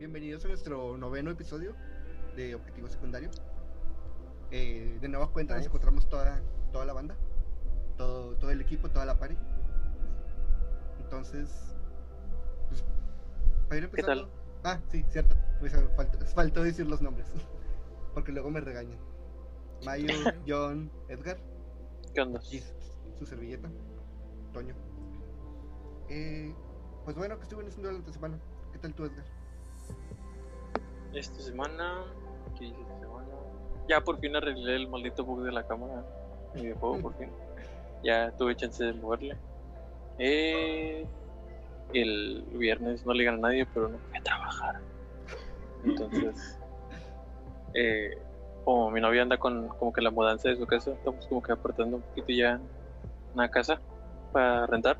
bienvenidos a nuestro noveno episodio de Objetivo Secundario. Eh, de nueva cuenta nos encontramos toda, toda la banda, todo, todo el equipo, toda la party. Entonces, pues, para ir ¿Qué tal? Ah, sí, cierto. Pues, faltó, faltó decir los nombres, porque luego me regañan. Mayo, John, Edgar. ¿Qué onda? Y su servilleta, Toño. Eh, pues bueno, ¿qué estuvieron haciendo durante la semana? ¿Qué tal tú, Edgar? Esta semana. ¿Qué hice esta semana? Ya por fin arreglé el maldito bug de la cámara. Mi videojuego, por fin. Ya tuve chance de moverle. Eh, el viernes no le gané a nadie, pero no a trabajar. Entonces, eh, como mi novia anda con como que la mudanza de su casa, estamos como que apartando un poquito ya una casa para rentar.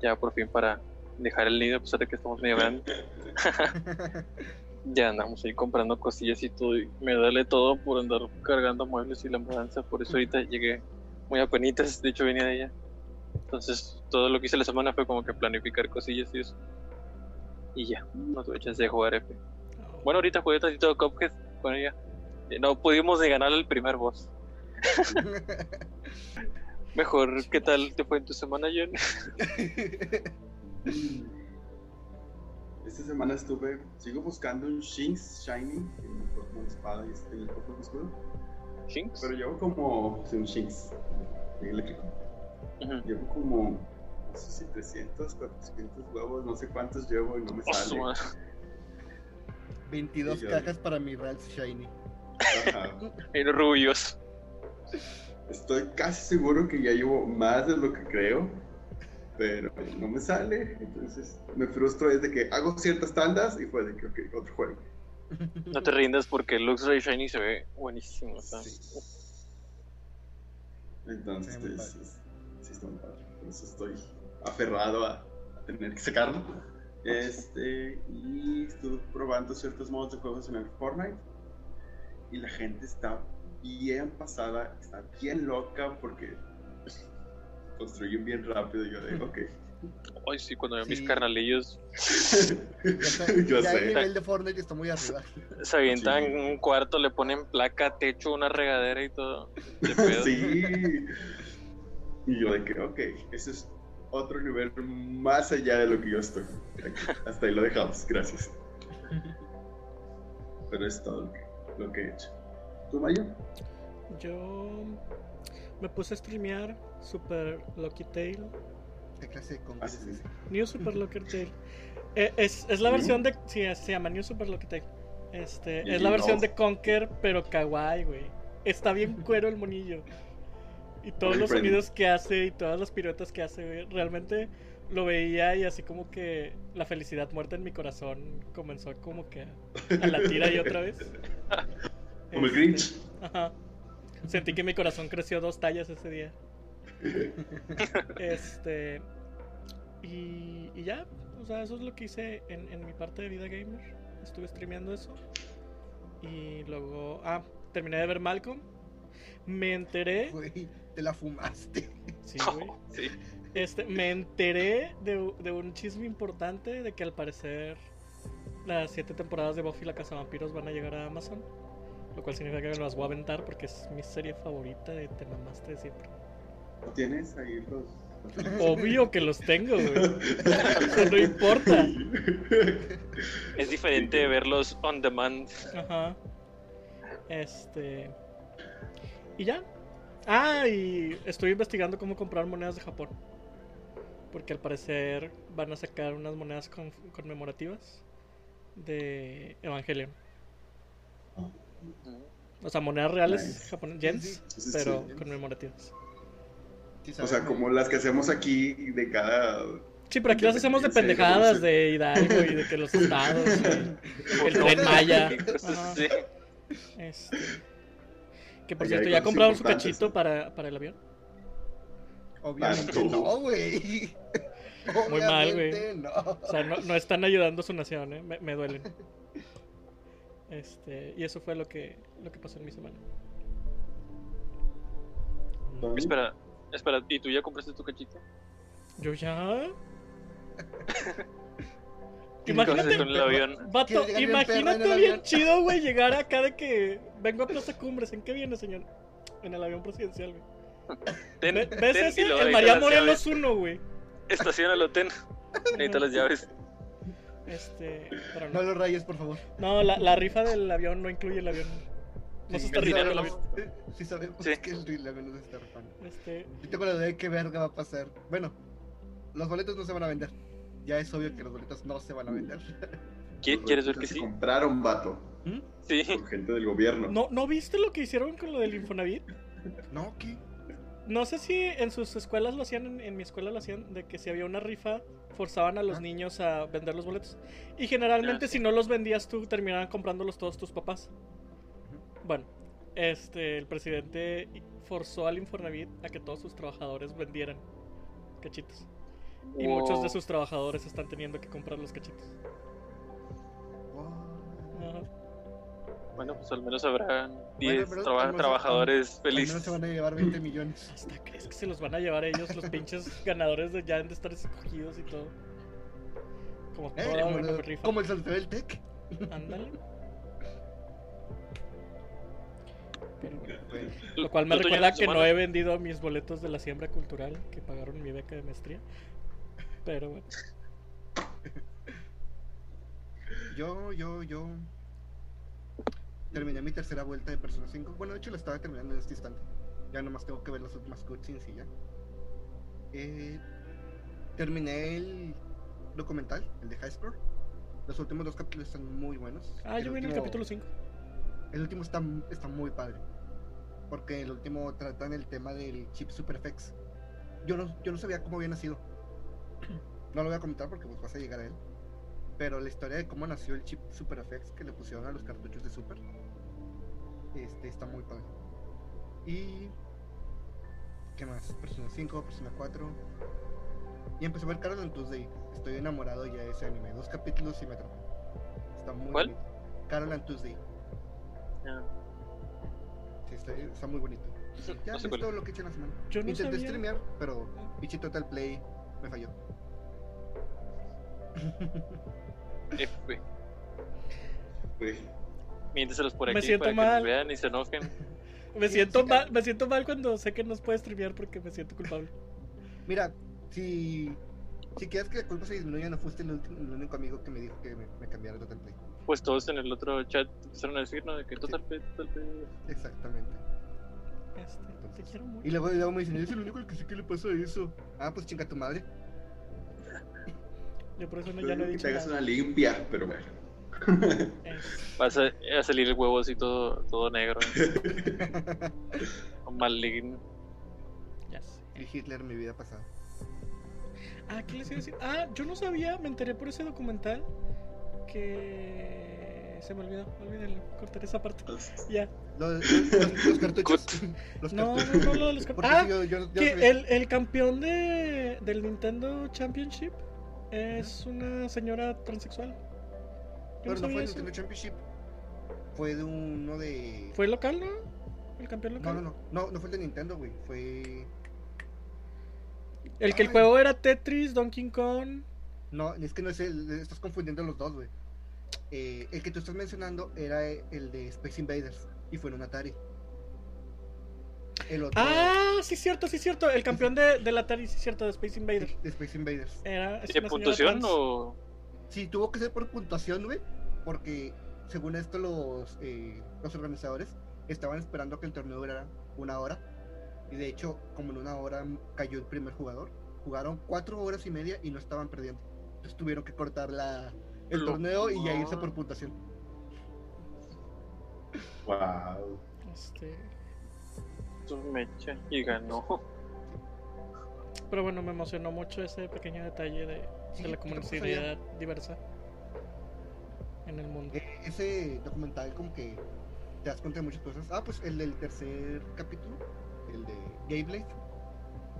Ya por fin para dejar el nido, a pesar de que estamos medio grandes. ya andamos ahí comprando cosillas y todo. Y me duele todo por andar cargando muebles y la mudanza. Por eso ahorita llegué muy apenitas. De hecho, venía de ella. Entonces, todo lo que hice la semana fue como que planificar cosillas y eso. Y ya, no tuve chance de jugar F. Bueno, ahorita jugué tantito Cuphead con ella. Eh, No pudimos de ganar el primer boss. Mejor, ¿qué tal te fue en tu semana, John? Esta semana estuve, sigo buscando un Shinx Shiny, que me forma una espada y este le forma un escudo. ¿Shinx? Pero llevo como, sí, un Shinx eléctrico. Ujú. Llevo como, no sé si 300, 400 huevos, no sé cuántos llevo y no me Oh, sale. madre. 22 Sí, yo- cajas para mi Ralph Shiny. Los rubios. Estoy casi seguro que ya llevo más de lo que creo, pero no me sale. Entonces me frustro desde que hago ciertas tandas y fue de que, ok, otro juego. No te rindas porque el Luxray Shiny se ve buenísimo. Sí. Entonces, sí está muy padre. Por eso estoy aferrado a, a tener que sacarlo. Este, y estuve probando ciertos modos de juegos en el Fortnite. Y la gente está bien pasada, está bien loca porque construyen bien rápido. Y yo digo, ok. Ay, sí, cuando veo Sí. mis carnalillos Ya, yo ya el sé. nivel de Fortnite está muy arriba. se avientan Sí. en un cuarto, le ponen placa, techo, una regadera y todo. Sí. Y yo de que, ok, ese es otro nivel más allá de lo que yo estoy. Hasta ahí lo dejamos, gracias. Pero es todo lo que, lo que he hecho. ¿Tú, Mayo? Yo me puse a streamear Super Lucky Tail. ¿Qué clase de Ah, sí, es? New Super Lucky Tail. Eh, es, es la versión de. Sí, se llama New Super Lucky Tail. Este, Y es la versión no. de Conker, pero kawaii, güey. Está bien cuero el monillo. Y todos los sonidos que hace y todas las piruetas que hace, güey. Realmente lo veía y así como que la felicidad muerta en mi corazón comenzó como que a, a latir ahí otra vez. Como el Este, Grinch. Ajá. Sentí que mi corazón creció dos tallas ese día. Este. Y, y ya, o sea, eso es lo que hice en, en mi parte de vida gamer. Estuve streameando eso. Y luego. Ah, terminé de ver Malcolm. Me enteré. Güey, te la fumaste. Sí, güey. Sí. Este, me enteré de, de un chisme importante de que al parecer las siete temporadas de Buffy la Cazavampiros van a llegar a Amazon. Lo cual significa que me las voy a aventar porque es mi serie favorita de Te mamaste de siempre. ¿Tienes ahí los.? Obvio que los tengo, güey. Eso no importa. Es diferente verlos on demand. Ajá. Este. Y ya. Ah, y estoy investigando cómo comprar monedas de Japón. Porque al parecer van a sacar unas monedas con- conmemorativas de Evangelion. O sea, monedas reales Nice. japonesas, yens, Sí, sí, sí, pero sí. conmemorativas. Sí, O sea, como las que hacemos aquí de cada. Sí, pero aquí las hacemos de pendejadas de Hidalgo y de que los estados, el tren Maya. Este, que por cierto, ¿ya compraron su cachito para, para el avión? Obviamente no. güey. Muy mal, güey. No. O sea, no, no están ayudando a su nación, ¿eh? me, me duelen. Este, y eso fue lo que, lo que pasó en mi semana. Espera, espera, ¿y tú ya compraste tu cachito? Yo ya. ¿Qué Imagínate- con el avión? Vato, imagínate bien avión. chido, güey, llegar acá de que vengo a Plaza Cumbres. ¿En qué viene, señor? En el avión presidencial, güey. Ten, Ve- ten, ¿Ves ese? El María Morelos llaves. 1, güey. Estaciónalo, ten. Necesito las llaves. Este, pero No no. lo rayes, por favor. No, la, la rifa del avión no incluye el avión. No se Sí, está rifando el no- avión. Sí sabemos Sí. que el la menos está rifando. Este, Yo tengo la duda de qué verga va a pasar. Bueno, los boletos no se van a vender. Ya es obvio que los boletos no se van a vender. ¿Qui- ¿Quieres ver que Se sí? compraron, vato. ¿Mm? Sí. Por gente del gobierno. ¿no, ¿No viste lo que hicieron con lo del Infonavit? No, ¿qué? No sé si en sus escuelas lo hacían, en, en mi escuela lo hacían, de que si había una rifa, forzaban a los Ah. niños a vender los boletos. Y generalmente Ah, sí. si no los vendías tú, terminaban comprándolos todos tus papás. Bueno, este, el presidente forzó al Infonavit a que todos sus trabajadores vendieran cachitos. Y muchos de sus trabajadores están teniendo que comprar los cachitos. Bueno, pues al menos habrán 10 pero traba- al menos- trabajadores Al menos felices. se van a llevar 20 millones. Hasta crees que se los van a llevar ellos, los pinches ganadores de ya han de estar escogidos y todo. Como Eh, toda como, el- rifa. como el sorteo del Tech. Ándale. Pero bueno. Bueno, Lo cual me ¿Tú, Toño, recuerda que no he vendido mis boletos de la siembra cultural que pagaron mi beca de maestría. Pero bueno. yo, yo, yo. Terminé mi tercera vuelta de Persona 5. Bueno, de hecho la estaba terminando en este instante. Ya nomás tengo que ver las últimas cutscenes y ya. Eh, terminé el documental, el de High Score. Los últimos dos capítulos están muy buenos. Ah, yo vi en el capítulo 5. El último está, está muy padre. Porque el último tratan el tema del chip SuperFX. Yo no, yo no sabía cómo había nacido. No lo voy a comentar porque pues vas a llegar a él. Pero la historia de cómo nació el chip SuperFX que le pusieron a los cartuchos de Super. Este está muy padre. Y. ¿Qué más? Persona 5, Persona 4. Y empecé a ver Carol and Tuesday. Estoy enamorado ya de ese anime. Dos capítulos y me atrapó. Está muy ¿Cuál? bonito. Carol and Tuesday. Ah, Sí, está, está muy bonito. Ya no sé es cuál. todo lo que he hecho en la semana. Yo no Intenté sabía. streamear, pero pinche Total Play me falló. F. Miénteselos por Me aquí siento para que mal. nos vean y se enojen. Me siento mal, me siento mal cuando sé que no puedes streamear porque me siento culpable. Mira, si, si quieres que la culpa se disminuya, no fuiste el, último, el único amigo que me dijo que me, me cambiara Total Play. Pues todos en el otro chat empezaron a decir, ¿no? De que total, pe- total, pe- Exactamente. Este, te quiero mucho. Y luego, luego me dicen, eres el único al que sé que le pasa eso. Ah, pues chinga tu madre. Yo por eso no, ya no he digo que dicho te hagas nada. una limpia, pero bueno. Es- Vas a, a salir el huevo así todo, todo negro. Maligno. ya sé. Y Hitler en mi vida pasada. Ah, ¿qué les iba a decir? Ah, yo no sabía, me enteré por ese documental que se me olvidó, olvídenlo, cortaré esa parte. Ya. Los, los- los cartuchos. Los No, cartuchos. no, no, lo de los car- Porque Ah, sí, yo, yo, yo que sabía. el, el campeón de, del Nintendo Championship es una señora transexual. Pero no no fue el. Nintendo Championship. Fue de uno de. ¿Fue local, no? ¿El campeón No, local? no, no. No, no fue el de Nintendo, güey. Fue. El que el Ay. juego era Tetris, Donkey Kong. No, es que no es el. Estás confundiendo los dos, güey. Eh, el que tú estás mencionando era el de Space Invaders. Y fue en un Atari. El otro. Ah, sí, cierto, sí, cierto. El campeón de, del Atari, sí, cierto, de Space Invader. de Space Invaders. Era, es ¿Tiene una señora puntuación trans. o.? Sí, tuvo que ser por puntuación, güey. Porque según esto, los, eh, los organizadores estaban esperando que el torneo durara una hora. Y de hecho, como en una hora cayó el primer jugador, jugaron cuatro horas y media y no estaban perdiendo. Entonces tuvieron que cortar la, el Lo- torneo y ya irse por puntuación. Wow. Este, mecha y ganó. Pero bueno, me emocionó mucho ese pequeño detalle de, Sí, de la comunidad diversa en el mundo. Eh, ese documental como que te das cuenta de muchas cosas. Ah, pues el del tercer capítulo, el de Gayblade.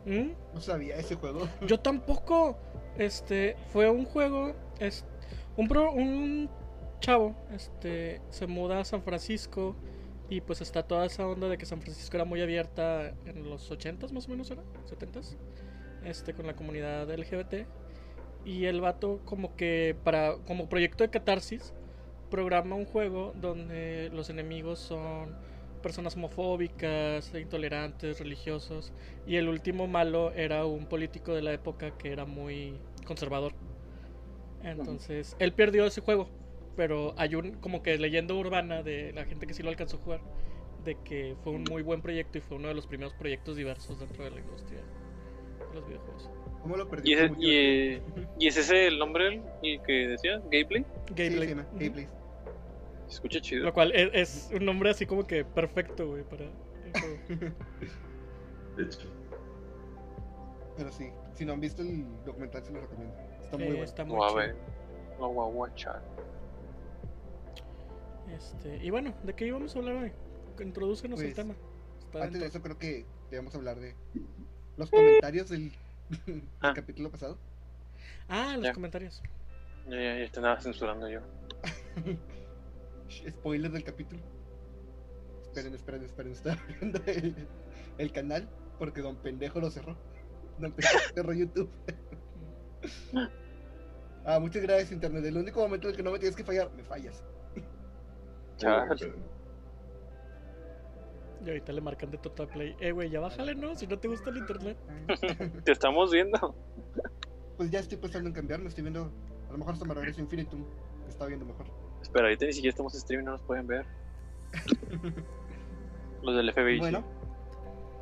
¿Mm? No sabía ese juego. Yo tampoco. Este fue un juego. Es, un, pro- un chavo este, se muda a San Francisco. Y pues está toda esa onda de que San Francisco era muy abierta en los 80s más o menos, ¿era? ¿70s? Este, con la comunidad LGBT. Y el vato como que para como proyecto de catarsis programa un juego donde los enemigos son personas homofóbicas, intolerantes, religiosos y el último malo era un político de la época que era muy conservador. Entonces, él perdió ese juego, pero hay un como que leyenda urbana de la gente que sí lo alcanzó a jugar de que fue un muy buen proyecto y fue uno de los primeros proyectos diversos dentro de la industria de los videojuegos. ¿Cómo lo perdí? ¿Y, ese- Mucho- y, eh, ¿Y es ese el nombre el que decía? ¿Gameplay? Gameplay. Se escucha chido. Lo cual es, es un nombre así como que perfecto, güey, para el juego. De hecho. Pero sí, si no han visto el documental, se lo recomiendo. Está muy Eh, bueno. Está muy a chido. watchar. Este, y bueno, ¿de qué íbamos a hablar hoy? Introdúcenos el Pues, tema. Está Antes de dentro. eso, creo que debemos hablar de los comentarios del, del Ah. capítulo pasado. Ah, los Ya. comentarios. Ya, ya, ya te andaba censurando yo. Spoiler del capítulo. Esperen, esperen, esperen. Estoy abriendo el, el canal porque Don Pendejo lo cerró. Don Pendejo cerró YouTube. ah, muchas gracias, Internet. El único momento en el que no me tienes que fallar, me fallas. Y ahorita le marcan de Total Play. Eh, güey, ya bájale, ¿no? Si no te gusta el internet. Te estamos viendo. Pues ya estoy pensando en cambiarme. Estoy viendo. A lo mejor hasta me regreso Infinitum. Que está viendo mejor. Espera, ahorita ni siquiera estamos en stream, no nos pueden ver. Los del FBI. Bueno,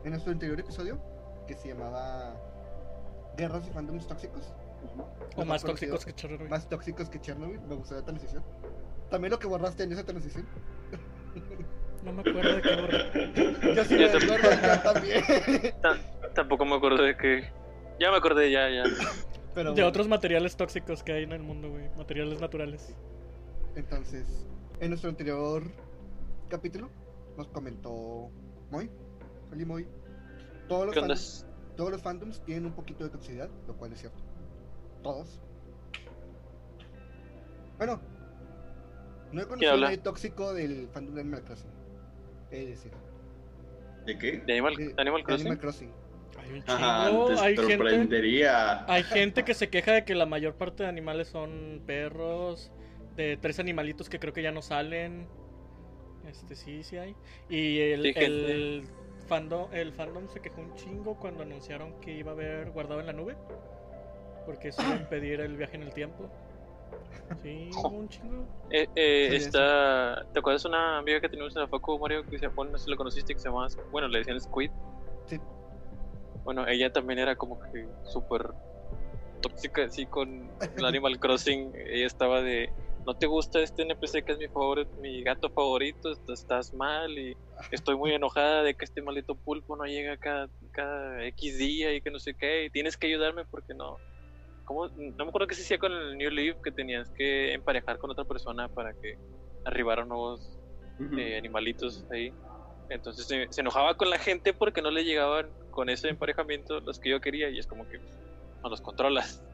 en nuestro anterior episodio, que se llamaba Guerras y fandoms tóxicos, O más tóxicos que Chernobyl. más tóxicos que Chernobyl, me gustó la transición. También lo que borraste en esa transición. No me acuerdo de qué borré. Yo sí me Ya te- acuerdo, yo también. Tampoco me acuerdo de que. Ya me acordé, ya, ya. Pero De bueno, otros materiales tóxicos que hay en el mundo, güey. Materiales naturales. Entonces, en nuestro anterior capítulo, nos comentó Moy, Feli Moy. Todos los, fandoms, todos los fandoms tienen un poquito de toxicidad, lo cual es cierto. Todos. Bueno, no he conocido a nadie tóxico del fandom de Animal Crossing. Es decir, ¿De qué? ¿De Animal, de- Animal de Crossing? Animal Crossing. Hay un Ajá, chingo. te Hay gente, sorprendería. hay gente que se queja de que la mayor parte de animales son perros. De tres animalitos que creo que ya no salen. Este sí, sí hay. Y el, Sí, el fandom, el fandom se quejó un chingo cuando anunciaron que iba a haber guardado en la nube. Porque eso iba a impedir el viaje en el tiempo. Sí, un chingo. Eh, eh, Sí, está... ¿Te acuerdas de una amiga que teníamos en la facu, Mario? Que se bueno, no sé si lo conociste, que se llamaba... Bueno, le decían Squid. Sí. Bueno, ella también era como que súper tóxica así con el Animal Crossing. Ella estaba de... No te gusta este NPC que es mi favorito, mi gato favorito, est- estás mal y estoy muy enojada de que este maldito pulpo no llega cada, cada X día y que no sé qué, y tienes que ayudarme porque no. ¿Cómo? No me acuerdo qué se hacía con el New Leaf que tenías que emparejar con otra persona para que arribaran nuevos eh, animalitos ahí. Entonces se, se enojaba con la gente porque no le llegaban con ese emparejamiento los que yo quería y es como que no los controlas.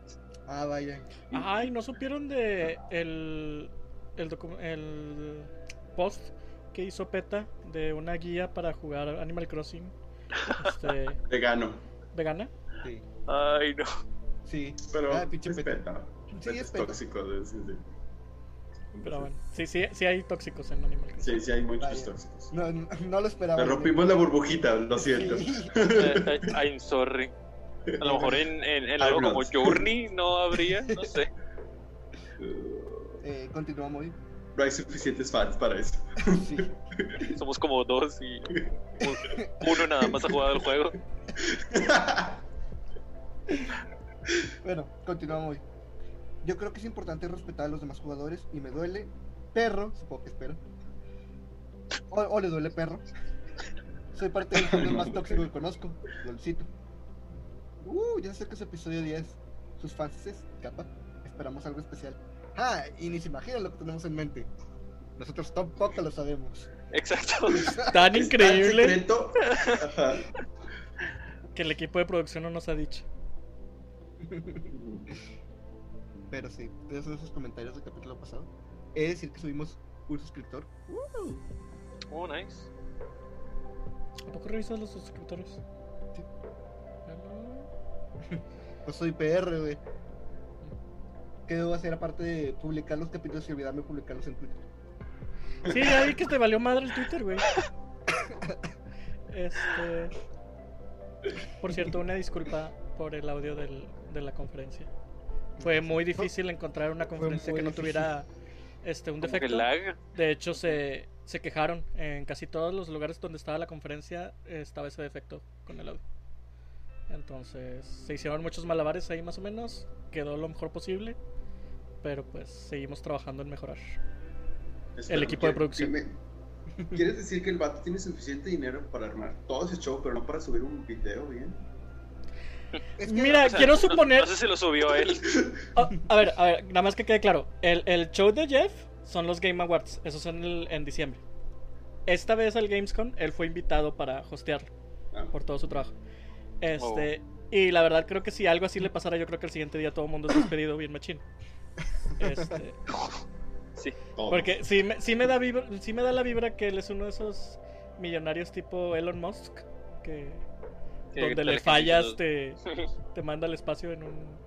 Ah, vaya. Ay, ¿no supieron de el, el, el post que hizo PETA de una guía para jugar Animal Crossing este, Vegano. vegana? Sí. Ay, no. Sí. Pero Ah, pinche respeta. Sí, es es peta. tóxico. de- sí, sí. Pero bueno, sí, sí, sí hay tóxicos en Animal Crossing. Sí, sí hay muchos Vaya. tóxicos. No, no, no lo esperaba. Le rompimos la burbujita, lo siento. Sí. Eh, I'm sorry. A lo mejor en, en, en algo como. Journey no habría, no sé. Eh, continuamos hoy. No hay suficientes fans para eso. Sí. Somos como dos y uno nada más ha jugado el juego. Bueno, continuamos hoy. Yo creo que es importante respetar a los demás jugadores y me duele perro, supongo que espero. O, o le duele perro. Soy parte del fandom más tóxico que conozco, Lolcito. Uh, ya sé que es episodio 10. Sus fans capa. Esperamos algo especial. Ah, y ni se imaginan lo que tenemos en mente. Nosotros tampoco lo sabemos. Exacto. Tan ¿Es increíble tan secreto? Ajá. que el equipo de producción no nos ha dicho. Pero sí, esos son esos comentarios del capítulo pasado. He de decir que subimos un suscriptor. Uh, Oh, nice. ¿A poco revisas los suscriptores? Pues soy PR, güey. ¿qué debo hacer aparte de publicar los capítulos y olvidarme de publicarlos en Twitter? Sí, ya vi que te valió madre el Twitter, güey. Este. Por cierto, una disculpa por el audio del- de la conferencia. Fue muy difícil encontrar una conferencia que no difícil. tuviera este, un defecto. De hecho, se, se quejaron. En casi todos los lugares donde estaba la conferencia estaba ese defecto con el audio. Entonces, se hicieron muchos malabares ahí más o menos. Quedó lo mejor posible. Pero pues seguimos trabajando en mejorar. Espérame, equipo de ¿qué- producción. qué me- ¿Quieres decir que el vato tiene suficiente dinero para armar todo ese show, pero no para subir un video bien? Es que- Mira, O sea, quiero no- suponer. No, sé si lo subió él. Ah, a ver, a ver, nada más que quede claro. El, el show de Jeff son los Game Awards. Esos son el- en diciembre. Esta vez al Gamescom, él fue invitado para hostearlo Ah, por todo su trabajo. Este, y la verdad creo que si algo así le pasara, yo creo que el siguiente día todo el mundo es despedido bien machín. Este, Sí. todos. porque sí me, sí me da vibra, sí me da la vibra que él es uno de esos millonarios tipo Elon Musk que donde le fallas te, te manda al espacio en un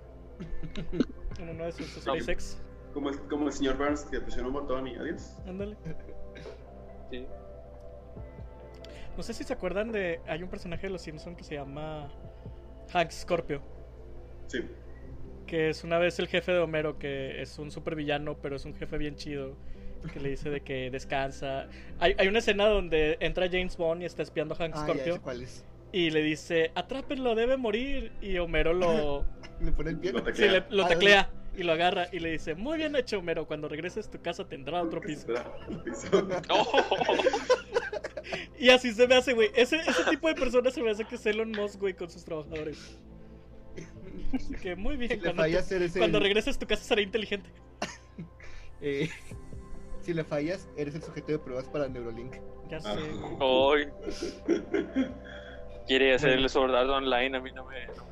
en uno de sus SpaceX. Como el, como el señor Burns que presionó un botón y adiós. Ándale. Sí. No sé si se acuerdan de. Hay un personaje de los Simpsons que se llama Hank Scorpio. Sí. Que es una vez el jefe de Homero, que es un supervillano, pero es un jefe bien chido. Que le dice de que descansa. Hay, hay una escena donde entra James Bond y está espiando a Hank Ah, ya Scorpio. sé cuál es. Y le dice: Atrápenlo, debe morir. Y Homero lo. Le pone el pie. Lo sí, teclea. le- lo Ah, teclea y lo agarra. Y le dice: Muy bien hecho, Homero. Cuando regreses a tu casa tendrá otro piso. Piso. Oh, Y así se me hace, güey. Ese, ese tipo de personas se me hace que es Elon Musk, güey, con sus trabajadores. Así que muy bien. Cuando, cuando regreses a tu casa será inteligente. eh, si le fallas, eres el sujeto de pruebas para Neurolink. Ya sé. Güey. Ay. Quiere hacer el Sword Art Online, a mí no me, no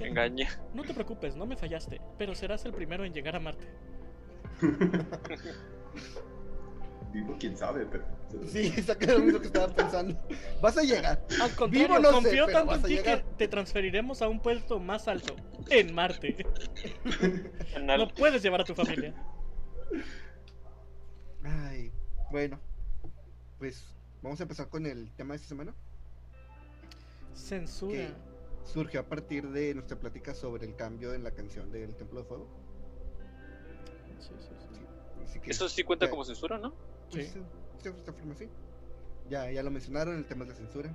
me engaña. No te preocupes, no me fallaste. Pero serás el primero en llegar a Marte. Vivo, quién sabe, pero. Sí, exactamente lo que estaba pensando. Vas a llegar. Al contrario, Vivo no sé, confío tanto en ti que te transferiremos a un puesto más alto. En Marte. No puedes llevar a tu familia. Ay, bueno. Pues vamos a empezar con el tema de esta semana. Censura. Que surgió a partir de nuestra plática sobre el cambio en la canción del Templo de Fuego. Sí, sí, sí. Así que, Eso sí cuenta ya- como censura, ¿no? Pues, Sí. de esta forma sí. Ya, ya lo mencionaron, el tema es la censura.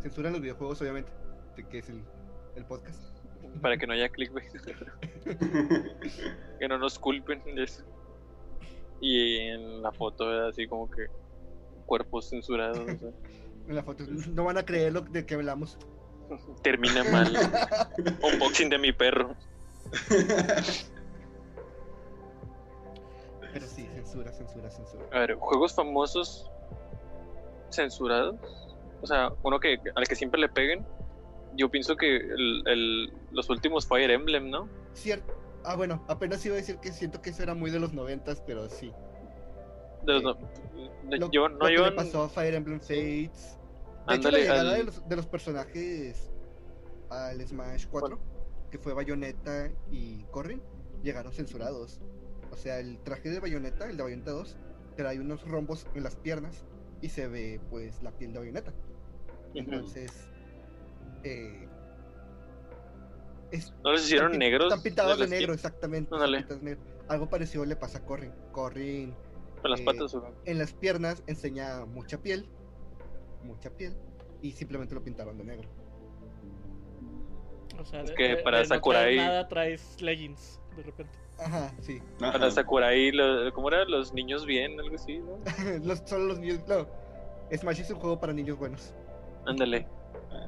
Censura en los videojuegos, obviamente, de que es el, el podcast. Para que no haya clickbait. que no nos culpen de eso. Y en la foto era así como que cuerpos censurados. o sea, En la foto no van a creer lo de que hablamos. termina mal. Unboxing de mi perro. Pero sí, censura, censura, censura. A ver, juegos famosos censurados. O sea, uno que al que siempre le peguen. Yo pienso que el, el- los últimos Fire Emblem, ¿no? Cierto. Ah, bueno, apenas iba a decir que siento que eso era muy de los noventas, pero sí. De los no- de- Lo, yo, lo no que yo le pasó a Fire Emblem Fates. De hecho, la llegada al- de, los, de los personajes al Smash 4, que fue Bayonetta y Corrin, llegaron censurados. O sea, el traje de Bayonetta, el de Bayonetta 2, trae unos rombos en las piernas y se ve pues la piel de Bayonetta. Entonces, eh, es- ¿No les hicieron están negros? Están pintados de negro, exactamente. negro. Algo parecido le pasa a Corrin. Corrin Con las eh, patas, o- en las piernas enseña mucha piel, mucha piel, y simplemente lo pintaron de negro. O sea, Es que de- para de no Sakurai- traer nada traes leggings de repente. Ajá, sí. Ajá. Para Sakurai, lo- ¿cómo era? Los niños bien, algo así, ¿no? los, solo los niños. No. Smash es un juego para niños buenos. Ándale. Ah,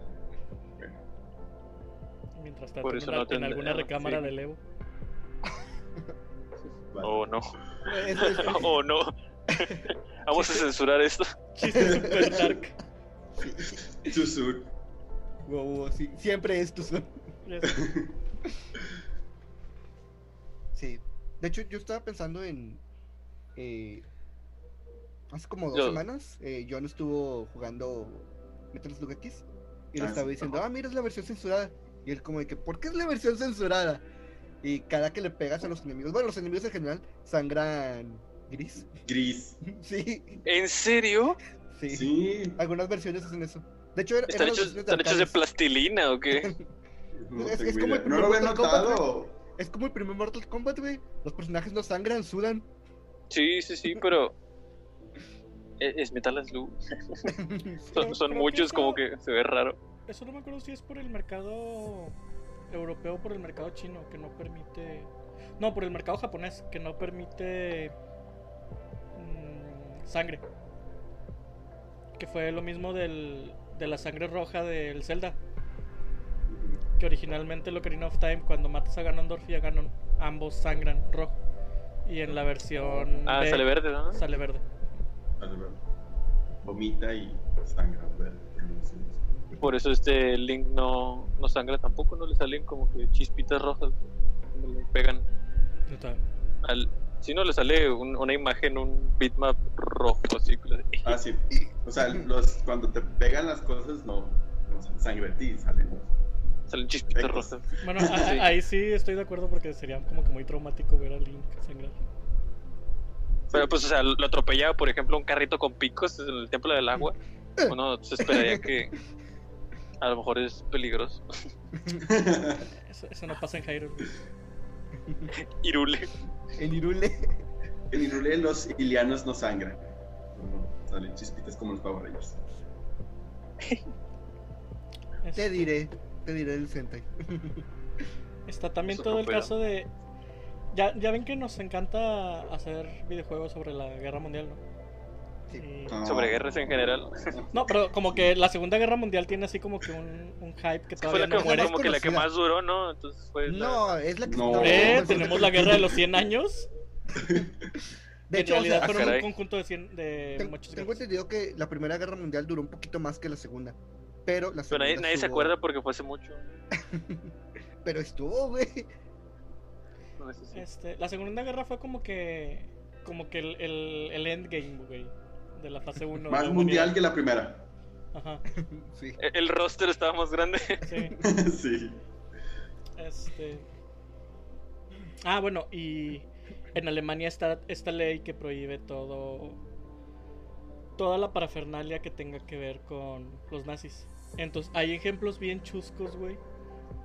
Mientras tanto, Por en, eso una- no en tendrá- alguna recámara sí. del Evo. vale. Oh, no. Es- es- Oh, no. Vamos a censurar esto. Chiste super dark. Too soon. wow, wow, sí, siempre es tu son. Ya sé. Sí. De hecho, yo estaba pensando en. eh, hace como dos Yo- semanas, eh, John estuvo jugando Metal Slug X y le Ah, estaba diciendo, ah, mira, es la versión censurada. Y él, como de que, ¿por qué es la versión censurada? Y cada que le pegas a los enemigos, bueno, los enemigos en general sangran gris. Gris. Sí, ¿En serio? sí. Sí. Algunas versiones hacen eso. De hecho, era- ¿Están hechos, versiones están hechos de plastilina o qué? No, Es- como el no lo había notado. Es como el primer Mortal Kombat, güey. Los personajes no sangran, sudan. Sí, sí, sí, pero. e- Es Metal Slug. Son, son muchos, eso- como que se ve raro. Eso no me acuerdo si es por el mercado europeo o por el mercado chino, que no permite. No, por el mercado japonés, que no permite mm, sangre. Que fue lo mismo del, de la sangre roja del Zelda. Que originalmente lo Ocarina of Time, cuando matas a Ganondorf y a Ganon, ambos sangran rojo. Y en la versión. Ah, B, sale verde, ¿no? Sale verde. Vale, vale. Vomita y sangra verde. Por eso este Link no, no sangra tampoco, no le salen como que chispitas rojas cuando le pegan al... Si no le sale un- una imagen, un bitmap rojo, así. Ah, sí. O sea, los, cuando te pegan las cosas, no, no sale sangre de ti, salen. Salen chispitas Ecos. rojas. Bueno, a- Sí. ahí sí estoy de acuerdo porque sería como que muy traumático ver a Link sangrar. Pero pues, o sea, lo atropellaba, por ejemplo, un carrito con picos en el Templo del Agua. Uno se esperaría que a lo mejor es peligroso. Eso, eso no pasa en Hyrule. Irule. En Irule. En Irule los ilianos no sangran. No, salen chispitas como los Power Rangers. Te Este, diré, te diré el Sentai. Está también Es todo el pedo. caso de. Ya, ya ven que nos encanta hacer videojuegos sobre la guerra mundial, ¿no? Sí. Sobre guerras en general. No, pero como que la segunda guerra mundial tiene así como que un, un hype que Fue todavía la que, no fue fue muere. como que la que más duró, ¿no? Entonces fue la- No, es la que No. está- Eh, tenemos la guerra de los 100 años. De en hecho, o realidad sea, fueron caray. un conjunto de, 100, de ten- muchos tengo guerras. entendido que la primera guerra mundial duró un poquito más que la segunda. Pero la Pero segunda. nadie, nadie se acuerda porque fue hace mucho. Pero estuvo, güey. No Este, la segunda guerra fue como que. Como que el, el, el endgame, güey. De la fase 1. Más mundial que la primera. Ajá, Sí. E- El roster estaba más grande. sí. sí. Este. Ah, bueno, y en Alemania está esta ley que prohíbe todo. Toda la parafernalia que tenga que ver con los nazis. Entonces, hay ejemplos bien chuscos, güey.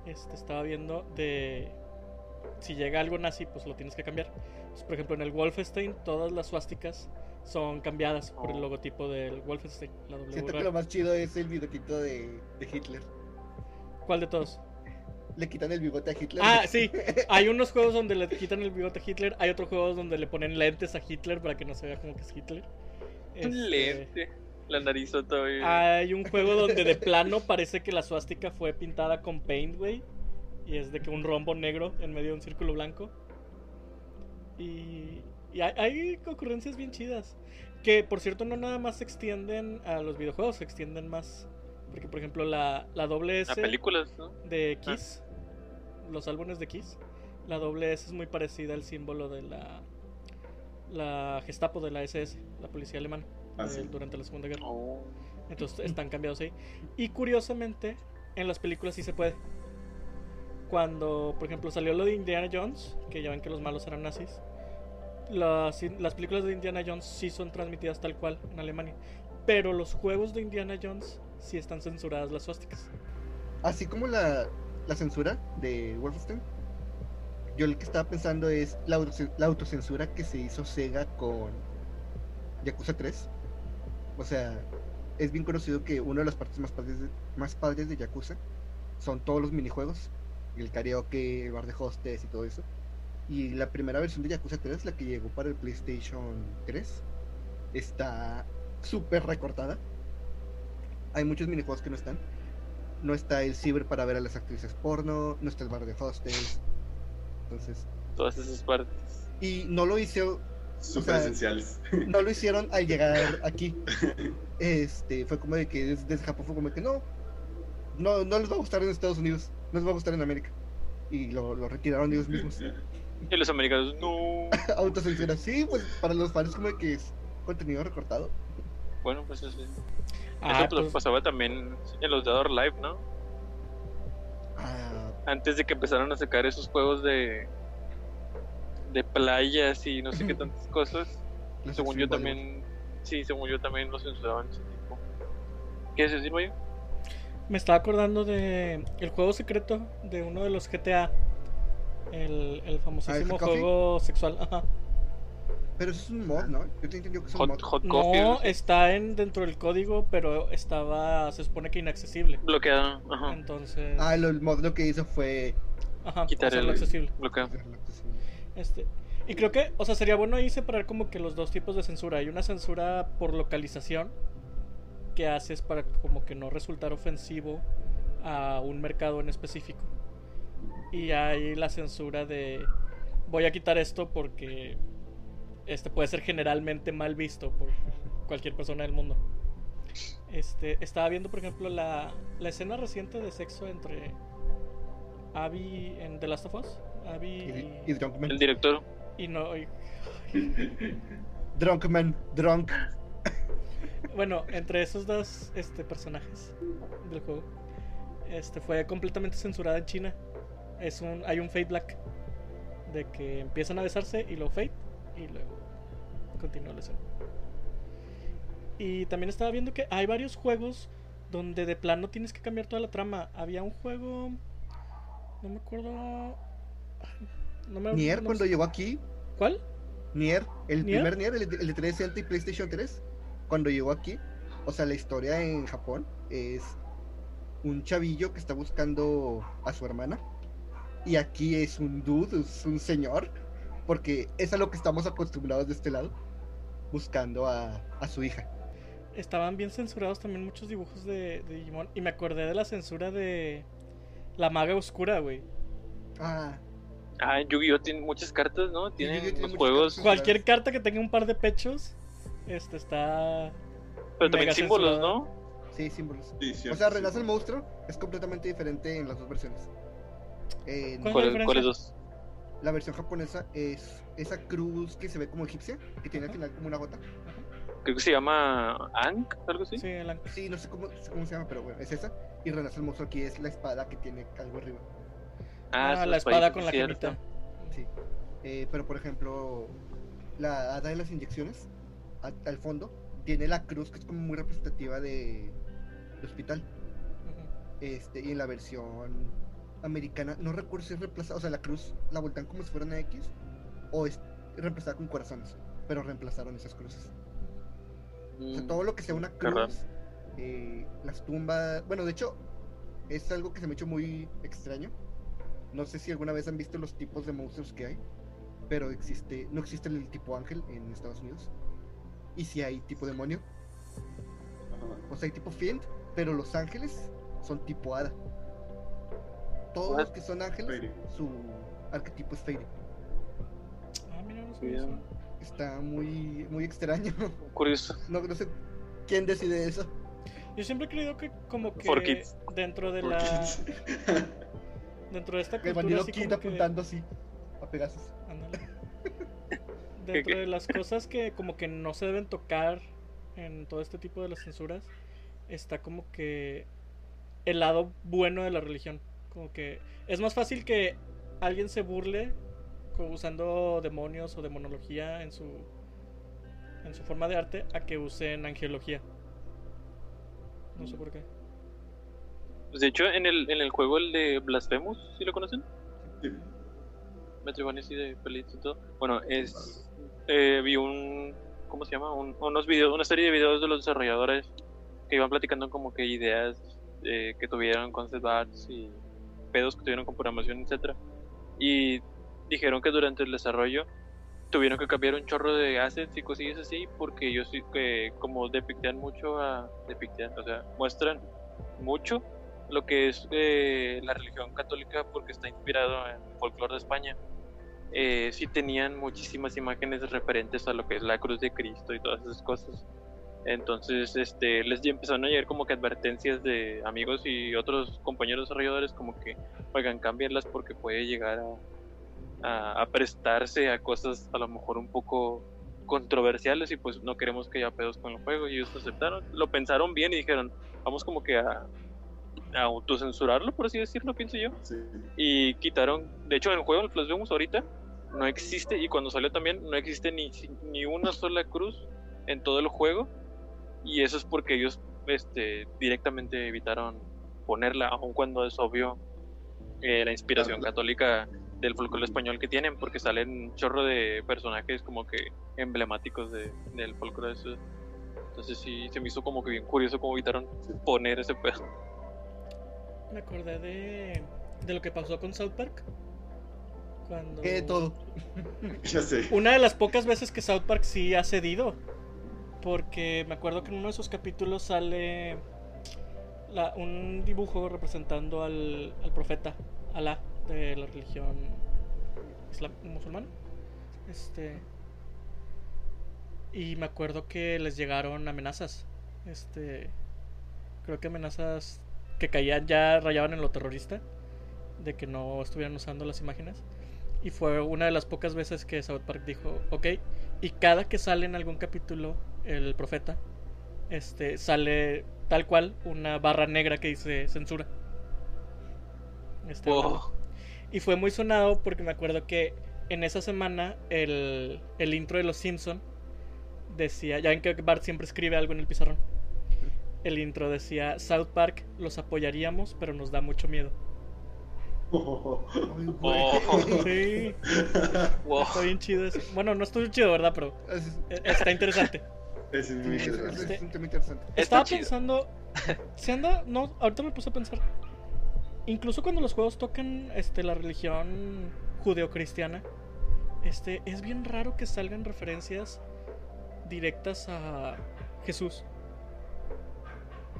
Este, estaba viendo de. Si llega algo nazi, pues lo tienes que cambiar. Entonces, por ejemplo, en el Wolfenstein, todas las suásticas son cambiadas por el Oh. logotipo del Wolfenstein. La W Siento que lo más chido es el bigotito de, de Hitler. ¿Cuál de todos? Le quitan el bigote a Hitler. Ah, sí. Hay unos juegos donde le quitan el bigote a Hitler. Hay otros juegos donde le ponen lentes a Hitler para que no se vea como que es Hitler. Un Este, lente. La narizota, güey. Ah, Hay un juego donde de plano parece que la suástica fue pintada con paint, güey. Y es de que un rombo negro en medio de un círculo blanco. Y, y hay, hay ocurrencias bien chidas. Que por cierto no nada más se extienden a los videojuegos, se extienden más. Porque por ejemplo la, la doble S A películas, ¿no? de Kiss, los álbumes de Kiss, la doble S es muy parecida al símbolo de la la Gestapo de la SS, la policía alemana, Ah, sí. durante la Segunda Guerra. Oh. Entonces están cambiados ahí. Y curiosamente, en las películas sí se puede. Cuando, por ejemplo, salió lo de Indiana Jones, que ya ven que los malos eran nazis, las, las películas de Indiana Jones sí son transmitidas tal cual en Alemania. Pero los juegos de Indiana Jones sí están censuradas las suásticas. Así como la, la censura de Wolfenstein. Yo lo que estaba pensando es la, la autocensura que se hizo Sega con Yakuza 3. O sea, es bien conocido que una de las partes más padres de, más padres de Yakuza son todos los minijuegos. El karaoke, el bar de hostes y todo eso. Y la primera versión de Yakuza 3, la que llegó para el PlayStation 3, está súper recortada. Hay muchos minijuegos que no están. No está el ciber para ver a las actrices porno, no está el bar de hostels. Entonces, Todas esas partes. y no lo hizo, Súper esenciales. no lo hicieron al llegar aquí. Este, fue como de que desde, Japón fue como de que no, no, no les va a gustar en Estados Unidos, no les va a gustar en América. Y lo, lo retiraron ellos mismos. Y los americanos, no. Autocensura, sí, pues para los fans como de que es contenido recortado. Bueno, pues eso, Ah, eso pues, pues, pasaba también en los de Ador Live, ¿no? Ah, antes de que empezaron a sacar esos juegos de de playas y no sé qué tantas cosas, según yo también, sí, según yo también los censuraban ese tipo. ¿Qué es decir, Mayo? Me estaba acordando de el juego secreto de uno de los GTA. El, el famosísimo Ah, ¿el Coffee? juego sexual. Ajá. Pero eso es un mod, ¿no? Yo te entendido que es un Hot, mod. hot Coffee. No, así. está en dentro del código, pero estaba, se supone que inaccesible. bloqueado, ajá, Entonces, Ah, lo- el mod lo que hizo fue ajá, quitar el- accesible. bloqueado. Este, y creo que, o sea, sería bueno ahí separar como que los dos tipos de censura. Hay una censura por localización que haces para como que no resultar ofensivo a un mercado en específico. Y hay la censura de voy a quitar esto porque este puede ser generalmente mal visto por cualquier persona del mundo. Este, estaba viendo, por ejemplo, la, la escena reciente de sexo entre Abby en The Last of Us. Abby Y, y Drunkman. El director, y no. y- Drunkman. Drunk. bueno, entre esos dos este, personajes del juego, este fue completamente censurada en China. Es un, hay un fade black de que empiezan a besarse y luego fade y luego continúa la escena. Y también estaba viendo que hay varios juegos donde de plano tienes que cambiar toda la trama. Había un juego, no me acuerdo. No me, Nier no cuando sé- llegó aquí. ¿Cuál? Nier, el ¿Nier? primer Nier, el, de- el de 360 y PlayStation 3, cuando llegó aquí, o sea, la historia en Japón es un chavillo que está buscando a su hermana. Y aquí es un dude, es un señor, porque es a lo que estamos acostumbrados de este lado, buscando a, a su hija. Estaban bien censurados también muchos dibujos de, de Digimon. Y me acordé de la censura de la maga oscura, güey. Ah, ah, Yu-Gi-Oh tiene muchas cartas, ¿no? Tiene los muchas juegos. Cualquier carta que tenga un par de pechos, este está. pero también símbolos, censurada. ¿no? sí, símbolos. Sí, O sea, sí. Renace el monstruo es completamente diferente en las dos versiones. En ¿Cuál? ¿Cuáles dos? la versión japonesa es esa cruz que se ve como egipcia, que tiene al final como una gota. Creo que se llama Ankh, algo así. Sí, el an- Sí, no sé cómo, cómo se llama, pero bueno, es esa. Y Renace el monstruo aquí es la espada que tiene algo arriba. Ah, su la espada con la cierto. gemita. Sí. Eh, pero por ejemplo, la hada de las inyecciones, a- al fondo, tiene la cruz que es como muy representativa de, de hospital. Este, y en la versión americana, no recuerdo si es reemplazada, o sea, la cruz la voltean como si fuera una X, o es reemplazada con corazones, pero reemplazaron esas cruces. O sea, Mm, todo lo que sea una cruz, eh, las tumbas. Bueno, de hecho, es algo que se me ha hecho muy extraño. No sé si alguna vez han visto los tipos de monstruos que hay, pero existe, no existe el tipo ángel en Estados Unidos. Y si hay tipo demonio, o sea, hay tipo fiend, pero los ángeles son tipo hada. Todos What? los que son ángeles, Fairy. su arquetipo es fairy. Ah, mira, no Bien. eso. Está muy, muy extraño. Curioso. No, no sé quién decide eso. Yo siempre he creído que como que dentro de For la kids. dentro de esta El cultura así Kid como que apuntando así a Pegasus. Ándale. Dentro de las cosas que como que no se deben tocar en todo este tipo de las censuras, está como que el lado bueno de la religión. Como que es más fácil que alguien se burle usando demonios o demonología en su en su forma de arte a que usen angelología. No sé por qué. Pues, de hecho, en el, en el juego, el de Blasphemous, ¿sí lo conocen? Sí. Metroidvania de pelitos y todo. Bueno, es. eh, vi un. ¿Cómo se llama? Un- unos videos, una serie de videos de los desarrolladores que iban platicando como que ideas eh, que tuvieron concept arts y pedos que tuvieron con programación, etcétera Y dijeron que durante el desarrollo tuvieron que cambiar un chorro de assets y cosillas así porque ellos que como depictean mucho a depictean, o sea, muestran mucho lo que es eh, la religión católica porque está inspirado en folclore de España. Eh, sí tenían muchísimas imágenes referentes a lo que es la cruz de Cristo y todas esas cosas. Entonces, este, les empezaron a llegar como que advertencias de amigos y otros compañeros desarrolladores como que, oigan, cámbienlas porque puede llegar a, a, a prestarse a cosas a lo mejor un poco controversiales y pues no queremos que haya pedos con el juego y ellos aceptaron, lo pensaron bien y dijeron, vamos como que a, autocensurarlo, por así decirlo, pienso yo. Sí. Y quitaron, de hecho, en el juego, el Flash vemos ahorita, no existe, y cuando salió también, no existe ni, ni una sola cruz en todo el juego. Y eso es porque ellos este, directamente evitaron ponerla, aun cuando es obvio eh, la inspiración católica del folclore español que tienen, porque salen un chorro de personajes como que emblemáticos de, del folclore. Entonces sí, se me hizo como que bien curioso cómo evitaron poner ese pedo. Me acordé de, de lo que pasó con South Park. Cuando... Eh, todo. Ya sé. Una de las pocas veces que South Park sí ha cedido. Porque me acuerdo que en uno de esos capítulos sale la- un dibujo representando al, al profeta Alá de la religión islam, musulmana. Este. Y me acuerdo que les llegaron amenazas. Este. Creo que amenazas que caían ya rayaban en lo terrorista. De que no estuvieran usando las imágenes. Y fue una de las pocas veces que South Park dijo, ok. Y cada que sale en algún capítulo el profeta, este, sale tal cual una barra negra que dice censura. Este, y fue muy sonado porque me acuerdo que en esa semana el, el intro de Los Simpson decía, ya ven que Bart siempre escribe algo en el pizarrón. El intro decía, South Park los apoyaríamos, pero nos da mucho miedo. Güey. Oh. Sí, Wow. está bien chido eso. Bueno, no estuvo chido, ¿verdad? Pero eh, está interesante. Es muy sí, es, es- interesante. es un tema interesante. Está Estaba chido. pensando, si anda, no, ahorita me puse a pensar. Incluso cuando los juegos tocan este, la religión judeocristiana, este, es bien raro que salgan referencias directas a Jesús.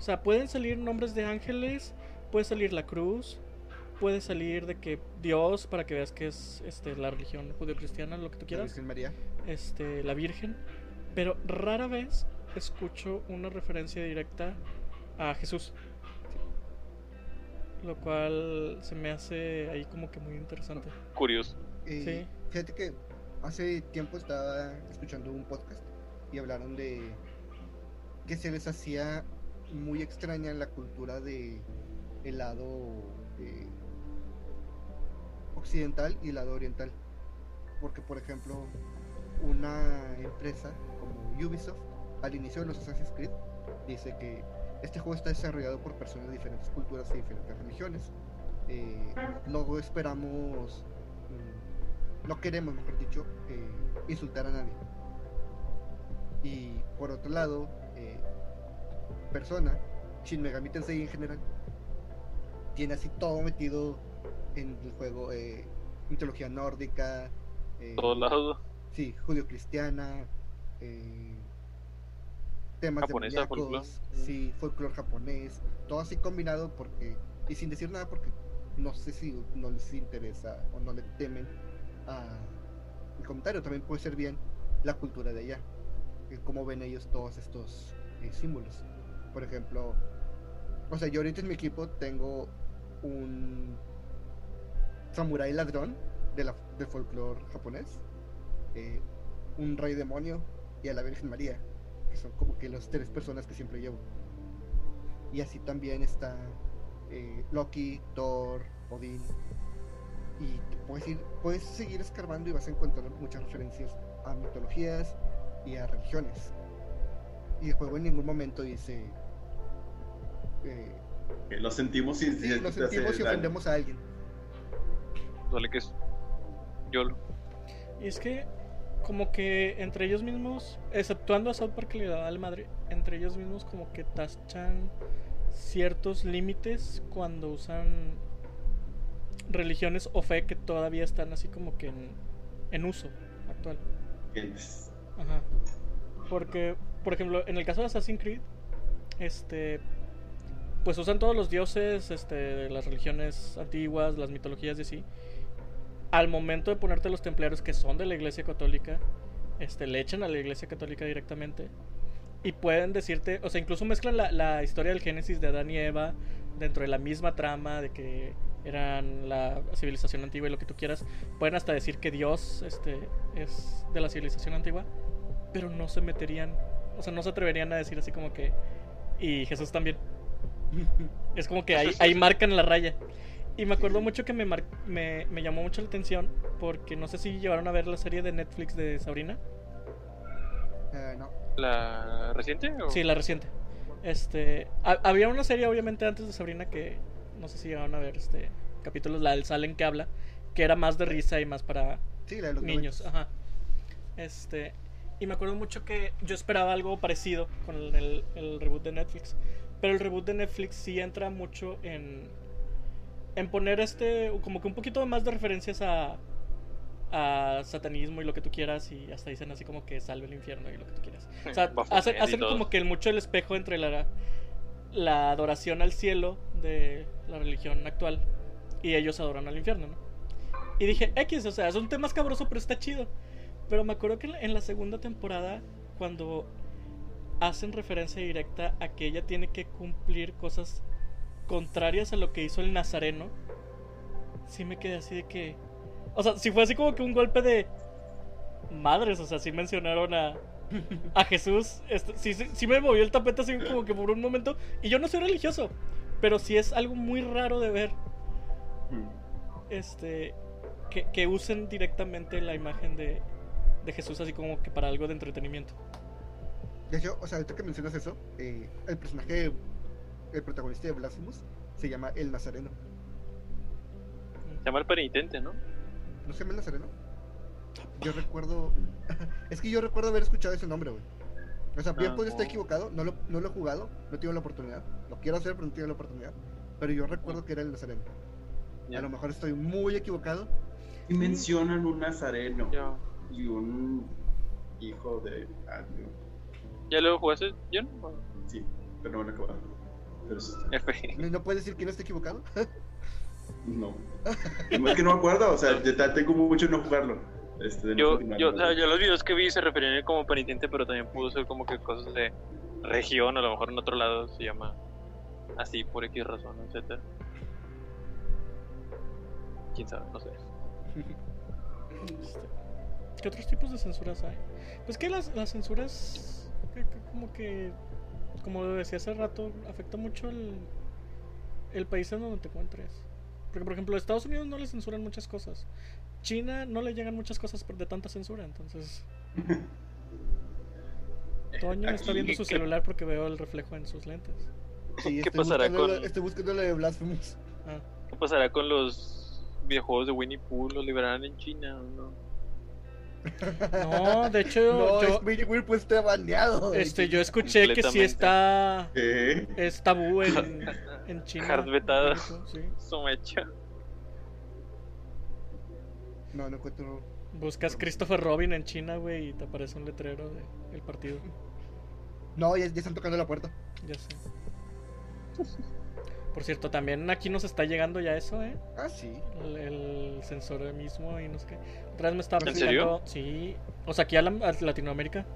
O sea, pueden salir nombres de ángeles, puede salir la cruz, puede salir de que Dios, para que veas que es este, la religión judeocristiana, lo que tú La quieras Virgen María. este, la Virgen, pero rara vez escucho una referencia directa a Jesús. Lo cual se me hace ahí como que muy interesante. Curioso. Eh, Sí. Fíjate que hace tiempo estaba escuchando un podcast y hablaron de que se les hacía muy extraña la cultura de el lado eh, occidental y el lado oriental. Porque, por ejemplo, una empresa como Ubisoft, al inicio de los Assassin's Creed, dice que este juego está desarrollado por personas de diferentes culturas y diferentes religiones. Eh, luego esperamos, mm, no queremos, mejor dicho, eh, insultar a nadie. Y por otro lado, persona, Shin Megami Tensei en general, tiene así todo metido en el juego, eh, mitología nórdica, eh, Todos lados. Sí, judio-cristiana, eh, temas Japonesa, demoníacos, sí, folclore japonés, todo así combinado porque, y sin decir nada porque no sé si no les interesa o no le temen a el comentario, también puede ser bien la cultura de allá, eh, cómo ven ellos todos estos eh, símbolos. Por ejemplo, o sea, yo ahorita en mi equipo tengo un samurái ladrón de la, del folclore japonés, eh, un rey demonio y a la Virgen María, que son como que las tres personas que siempre llevo. Y así también está eh, Loki, Thor, Odín. Y puedes, ir, puedes seguir escarbando y vas a encontrar muchas referencias a mitologías y a religiones. Y el juego en ningún momento dice... eh, lo sentimos y sí, y lo sentimos y daño. ofendemos a alguien. Dale que es. Yo lo. Y es que, como que entre ellos mismos, exceptuando a South Park que le da al madre, entre ellos mismos como que tachan ciertos límites cuando usan religiones o fe que todavía están así como que en, en uso actual. Gentes. Ajá. Porque, por ejemplo, en el caso de Assassin's Creed, este. Pues usan todos los dioses, este, de las religiones antiguas, las mitologías y así. Al momento de ponerte los templarios que son de la iglesia católica, este, le echan a la iglesia católica directamente. Y pueden decirte, o sea, incluso mezclan la, la historia del Génesis de Adán y Eva dentro de la misma trama de que eran la civilización antigua y lo que tú quieras. Pueden hasta decir que Dios este, es de la civilización antigua pero no se meterían, o sea, no se atreverían a decir así como que, y Jesús también. Es como que ahí, ahí marcan la raya. Y me acuerdo mucho que me, mar- me, me llamó mucho la atención porque no sé si llevaron a ver la serie de Netflix de Sabrina. Eh, no. ¿La reciente? O... Sí, la reciente. Este, ha- había una serie obviamente antes de Sabrina que no sé si llegaron a ver este capítulos, la del Salen que habla, que era más de risa y más para Sí, la de los niños, ajá. Este, y me acuerdo mucho que yo esperaba algo parecido con el, el- el reboot de Netflix, pero el reboot de Netflix sí entra mucho en en poner este como que un poquito más de referencias a a satanismo y lo que tú quieras y hasta dicen así como que salve el infierno y lo que tú quieras. O sea, hacen, como que el mucho el espejo entre la la adoración al cielo de la religión actual y ellos adoran al infierno, ¿no? Y dije, X, o sea, es un tema escabroso, pero está chido. Pero me acuerdo que en la segunda temporada, cuando hacen referencia directa a que ella tiene que cumplir cosas contrarias a lo que hizo el nazareno, sí me quedé así de que... O sea, si fue así como que un golpe de... Madres, o sea, sí mencionaron a, a Jesús. Esto- sí, sí, sí me movió el tapete así como que por un momento. Y yo no soy religioso, pero sí es algo muy raro de ver este que, que usen directamente la imagen de, de Jesús así como que para algo de entretenimiento. De hecho, o sea, ahorita que mencionas eso, eh, el personaje, el protagonista de Blasphemous, se llama El Nazareno. Se llama el penitente, ¿no? ¿No se llama El Nazareno? Yo recuerdo. es que yo recuerdo haber escuchado ese nombre, güey. O sea, bien Ah, puede estar equivocado, no lo, no lo he jugado, no he tenido la oportunidad. Lo quiero hacer, pero no he tenido la oportunidad. Pero yo recuerdo que era el Nazareno. Ya. A lo mejor estoy muy equivocado. Y mencionan un nazareno y un hijo de algo. ¿Ya lo jugaste, John? ¿O Sí, pero no lo he acabado. Pero sí está-. ¿No, puedes decir que no está equivocado? No. Es que no me acuerdo, o sea, ya tengo mucho en no jugarlo. Este, de no Yo, yo, o sea, yo los videos que vi se referían a él como penitente, pero también pudo ser como que cosas de región, a lo mejor en otro lado se llama así por X razón, etcétera. Quién sabe, no sé. ¿Qué otros tipos de censuras hay? Pues que las, las censuras como que como decía hace rato afecta mucho el, el país en donde te encuentres. Porque por ejemplo, a Estados Unidos no le censuran muchas cosas. China no le llegan muchas cosas por- de tanta censura, entonces Toño está Aquí, viendo su ¿qué- celular porque veo el reflejo en sus lentes. Sí, ¿Qué estoy pasará buscando con- la- estoy buscando la de Blasphemous. Ah, ¿Qué pasará con los videojuegos de Winnie Pooh? ¿Los liberarán en China o no? No, de hecho No, yo es Mini Weird, pues está baneado. este yo escuché que sí está ¿Qué? es tabú en, en China. Hard vetado. Sí. No, no encuentro. Buscas Christopher Robin en China, güey, y te aparece un letrero del el partido. No, ya, ya están tocando la puerta. Ya sé. Por cierto, también aquí nos está llegando ya eso, ¿eh? Ah, sí. El, el sensor mismo y no sé qué. Otra vez me estaba ¿En platicando. Sí. O sea, aquí a, la- a Latinoamérica.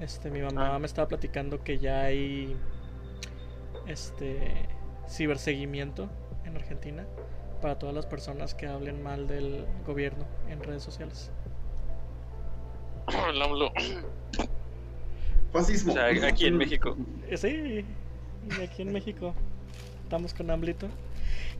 Este, mi mamá Ah. me estaba platicando que ya hay. Este. Ciberseguimiento en Argentina. Para todas las personas que hablen mal del gobierno en redes sociales. El AMLO. Fascismo. O sea, aquí en México. Eh, Sí, y aquí en México estamos con Amblito.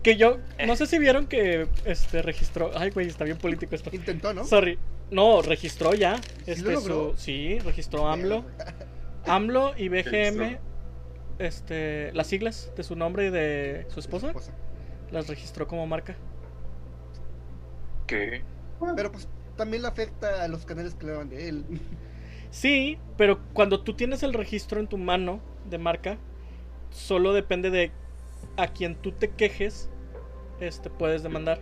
Que yo, no sé si vieron que este registró. Ay, güey, está bien político esto. Intentó, ¿no? Sorry. No, registró ya. Este, lo logró? su- sí, registró AMLO. AMLO y BGM. Este, las siglas de su nombre y de su esposa Esposa. las registró como marca. ¿Qué? Pero pues también le afecta a los canales que le van de él. Sí, pero cuando tú tienes el registro en tu mano de marca, solo depende de a quien tú te quejes, este puedes demandar.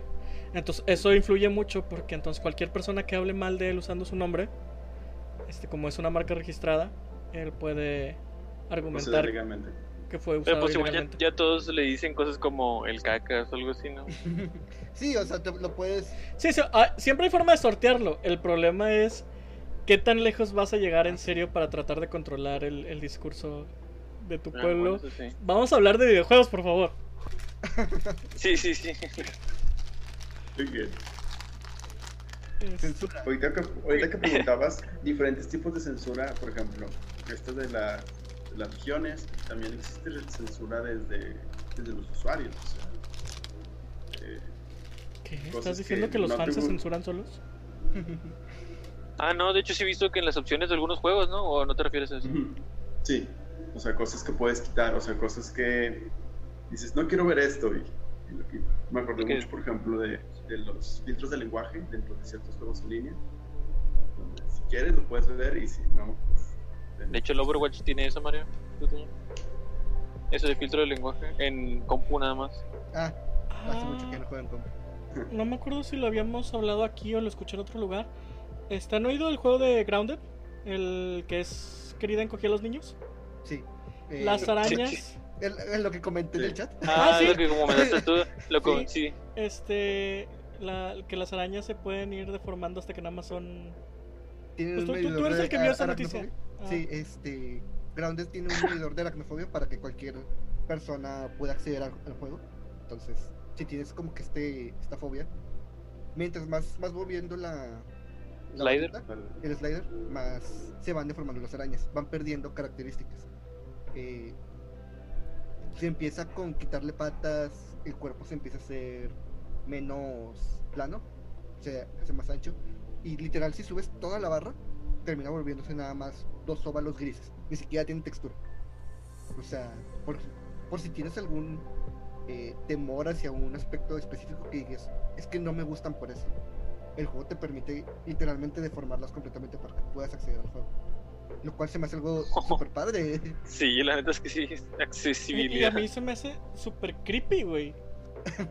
Entonces, eso influye mucho porque entonces cualquier persona que hable mal de él usando su nombre, este como es una marca registrada, él puede argumentar que fue Pero usado pues igual ya, ya todos le dicen cosas como el cacas o algo así, ¿no? sí, o sea, te- lo puedes. Sí, sí, ah, siempre hay forma de sortearlo. El problema es qué tan lejos vas a llegar en serio para tratar de controlar el, el discurso de tu Ah, pueblo. bueno, eso sí. Vamos a hablar de videojuegos, por favor. Sí, sí, sí. Muy bien. Es- Censura. Ahorita que, ahorita que preguntabas diferentes tipos de censura, por ejemplo, esto de la las regiones, también existe censura desde, desde los usuarios. O sea, eh, ¿Qué? ¿Estás diciendo que que los no fans se censuran solos? Ah, no, de hecho sí he visto que en las opciones de algunos juegos, ¿no? ¿O no te refieres a eso? Sí, o sea, cosas que puedes quitar, o sea, cosas que dices, no quiero ver esto y, y lo quito. Me acordé Ok. mucho, por ejemplo, de, de los filtros de lenguaje dentro de ciertos juegos en línea. donde si quieres lo puedes ver y si no, pues... De hecho, el Overwatch tiene eso, Mario. ¿Tú tenías? Eso de filtro de lenguaje en compu nada más. Ah, hace Ah, mucho que no juegan con. No me acuerdo si lo habíamos hablado aquí o lo escuché en otro lugar. Este, ¿Han oído el juego de Grounded? El que es querida encogía a los niños. Sí. Eh, Las arañas. el- el- lo que comenté en el Sí. chat. Ah, sí. lo que como me daste tú, lo Sí. sí. Este. La, que las arañas se pueden ir deformando hasta que nada más son. Pues un tú, tú- eres de el que vio esa noticia. aracnofobia. Ah, Sí, este. Grounded tiene un medidor de aracnofobia para que cualquier persona pueda acceder al, al juego. Entonces, si tienes como que este esta fobia, mientras más, más va viendo la. la Slider. el slider, más se van deformando las arañas, van perdiendo características. Eh, se empieza con quitarle patas, el cuerpo se empieza a hacer menos plano, se hace más ancho, y literal si subes toda la barra, termina volviéndose nada más dos óvalos grises, ni siquiera tiene textura. O sea, por, por si tienes algún eh, temor hacia un aspecto específico que digas, es que no me gustan por eso. El juego te permite literalmente deformarlas completamente para que puedas acceder al juego. Lo cual se me hace algo súper padre. Sí, la neta es que sí, Y, y a accesibilidad. mí se me hace súper creepy, güey.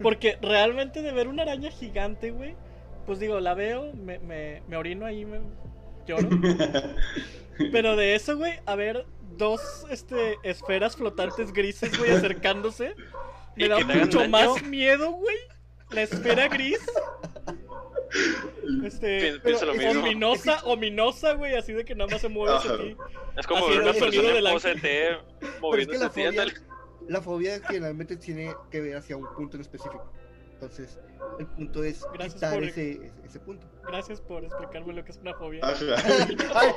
Porque realmente de ver una araña gigante, güey. Pues digo, la veo, me, me, me orino ahí, me lloro. Pero de eso, güey, a ver dos este, esferas flotantes grises, güey, acercándose. Me da mucho más miedo, güey. La esfera gris. Este. Pi- pienso lo es mismo. Ominosa, ominosa, güey, así de que nada más se mueve ti. Es como ver una persona en pose T Pero es que moviéndose la así, la fobia generalmente tiene que ver hacia un punto en específico. Entonces, el punto es Gracias quitar por- ese, ese, punto. Gracias por explicarme lo que es una fobia. ¡Ay!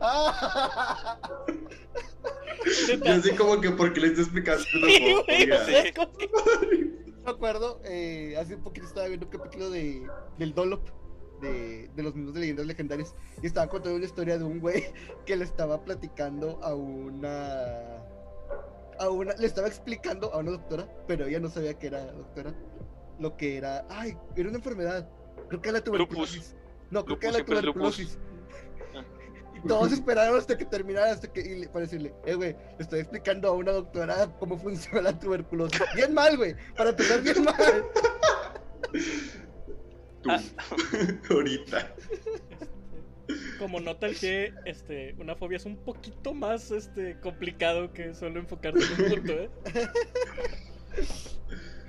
Ah. Yo así como que porque le estoy explicando una Sí, güey, o fobia. sea, es como que- Me acuerdo, eh, hace un poquito estaba viendo un capítulo de, del Dolop, de, de los mismos de leyendas legendarias, y estaban contando una historia de un güey que le estaba platicando a una. A una, le estaba explicando a una doctora, pero ella no sabía que era doctora. Lo que era. Ay, era una enfermedad. Creo que era la tuberculosis. No, creo que era la Lupus, lupus. tuberculosis. Todos esperaron hasta que terminara, hasta que, y le- para decirle, eh, güey, le estoy explicando a una doctora cómo funciona la tuberculosis. Bien mal, güey, para empezar bien mal. Tú. Ah. Ahorita. Este, como nota el que este, una fobia es un poquito más este, complicado que solo enfocarse en un punto, ¿eh?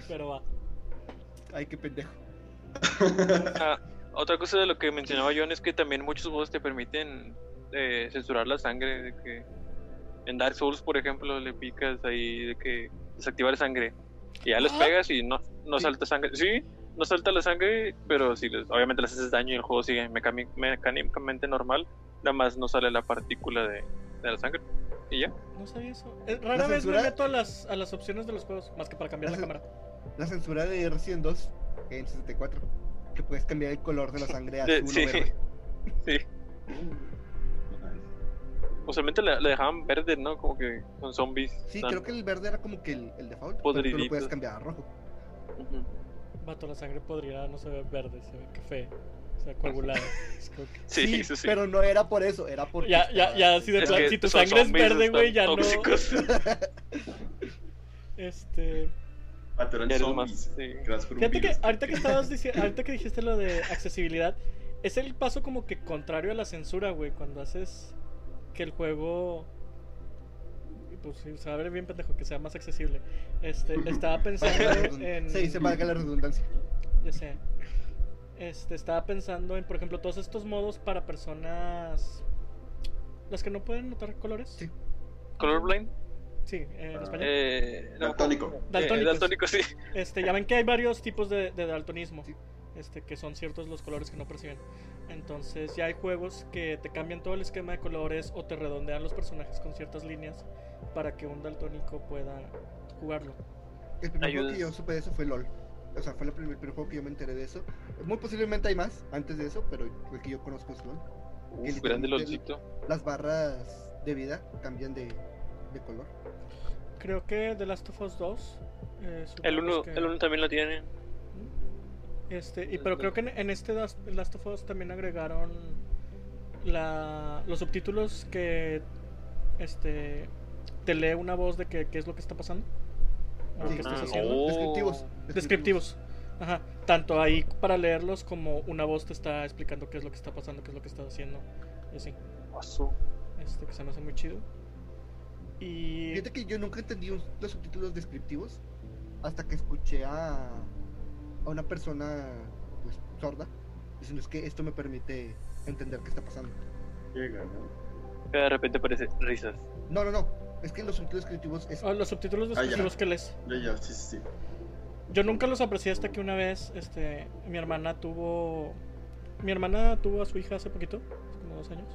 Pero va. Ay, qué pendejo. Ah, otra cosa de lo que mencionaba John es que también muchos juegos te permiten eh, censurar la sangre. De que en Dark Souls, por ejemplo, le picas ahí de que desactivar sangre. Y ya les Ah. pegas y no, no Sí. salta sangre. Sí, no salta la sangre, pero sí, les- obviamente les haces daño y el juego sigue mecánicamente normal. Nada más no sale la partícula de, de la sangre. Y ya. No sabía eso. Eh, Rara vez me censura- meto a las, a las opciones de los juegos, más que para cambiar la La cámara. La censura de Resident 2 en 64. Que puedes cambiar el color de la sangre a De- azul sí. o verde. Sí. Usualmente la, la dejaban verde, ¿no? Como que con zombies. Sí, tan- creo que el verde era como que el, el default. Pero tú lo puedes cambiar a rojo. Ujú. Vato, la sangre podrida no se ve verde, se ve café. O sea, coagulada. Sí, eso sí. pero no era por eso, era porque. Ya, ya, ya, así de plan, si tu sangre es verde, güey, ya están no. tóxicos. Este. Pero Ya eran zombies. sí. por Fíjate que ahorita que estabas diciendo, ahorita que dijiste lo de accesibilidad, es el paso como que contrario a la censura, güey, cuando haces que el juego pues sí, se va a ver bien pendejo que sea más accesible. Este, estaba pensando en Sí, se valga la redundancia. ya sé. Este, estaba pensando en, por ejemplo, todos estos modos para personas las que no pueden notar colores. Sí. Colorblind. Sí, en Ah. español. Eh, no, Daltónico. eh, daltónico, sí. Este, ya ven que hay varios tipos de, de daltonismo. Sí. Este, que son ciertos los colores que no perciben. Entonces ya hay juegos que te cambian todo el esquema de colores o te redondean los personajes con ciertas líneas para que un daltónico pueda jugarlo. El primer juego Ayudas. que yo supe de eso fue LOL. O sea, fue el primer, primer juego que yo me enteré de eso. Muy posiblemente hay más antes de eso, pero el que yo conozco es LOL. Y Uf, grande LOLcito. Las barras de vida cambian de, de color. Creo que The Last of Us 2 es una El de las 1 que- el uno también lo tiene. Este, y, pero creo que en, en este Last of Us también agregaron la, los subtítulos que este te lee una voz de que- qué es lo que está pasando. Sí, qué estás Ah, haciendo. oh. Descriptivos. Descriptivos. Ajá. Tanto ahí para leerlos como una voz te está explicando qué es lo que está pasando, qué es lo que estás haciendo. Y así. Este, que se me hace muy chido. Y. Fíjate que yo nunca entendí los subtítulos descriptivos hasta que escuché a, a una persona pues sorda diciendo es que esto me permite entender qué está pasando. Llega, de repente parece risas. No, no, no. Es que los subtítulos descriptivos es Oh, los subtítulos Ah, descriptivos que lees. Ya, ya, sí, sí, sí. Yo nunca los aprecié hasta que una vez, este, mi hermana tuvo, mi hermana tuvo a su hija hace poquito, hace como dos años,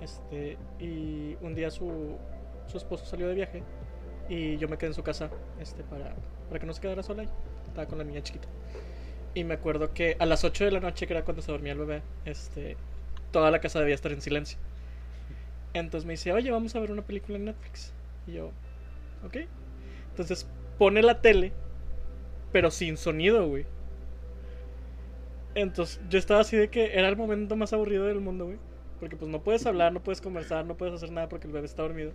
este, y un día su, su esposo salió de viaje y yo me quedé en su casa, este, para, para que no se quedara sola ahí, estaba con la niña chiquita. Y me acuerdo que a las 8 de la noche, que era cuando se dormía el bebé, este, toda la casa debía estar en silencio. Entonces me dice, oye, vamos a ver una película en Netflix. Y yo, ok. Entonces pone la tele pero sin sonido, güey. Entonces, yo estaba así de que era el momento más aburrido del mundo, güey. Porque pues no puedes hablar, no puedes conversar, no puedes hacer nada porque el bebé está dormido.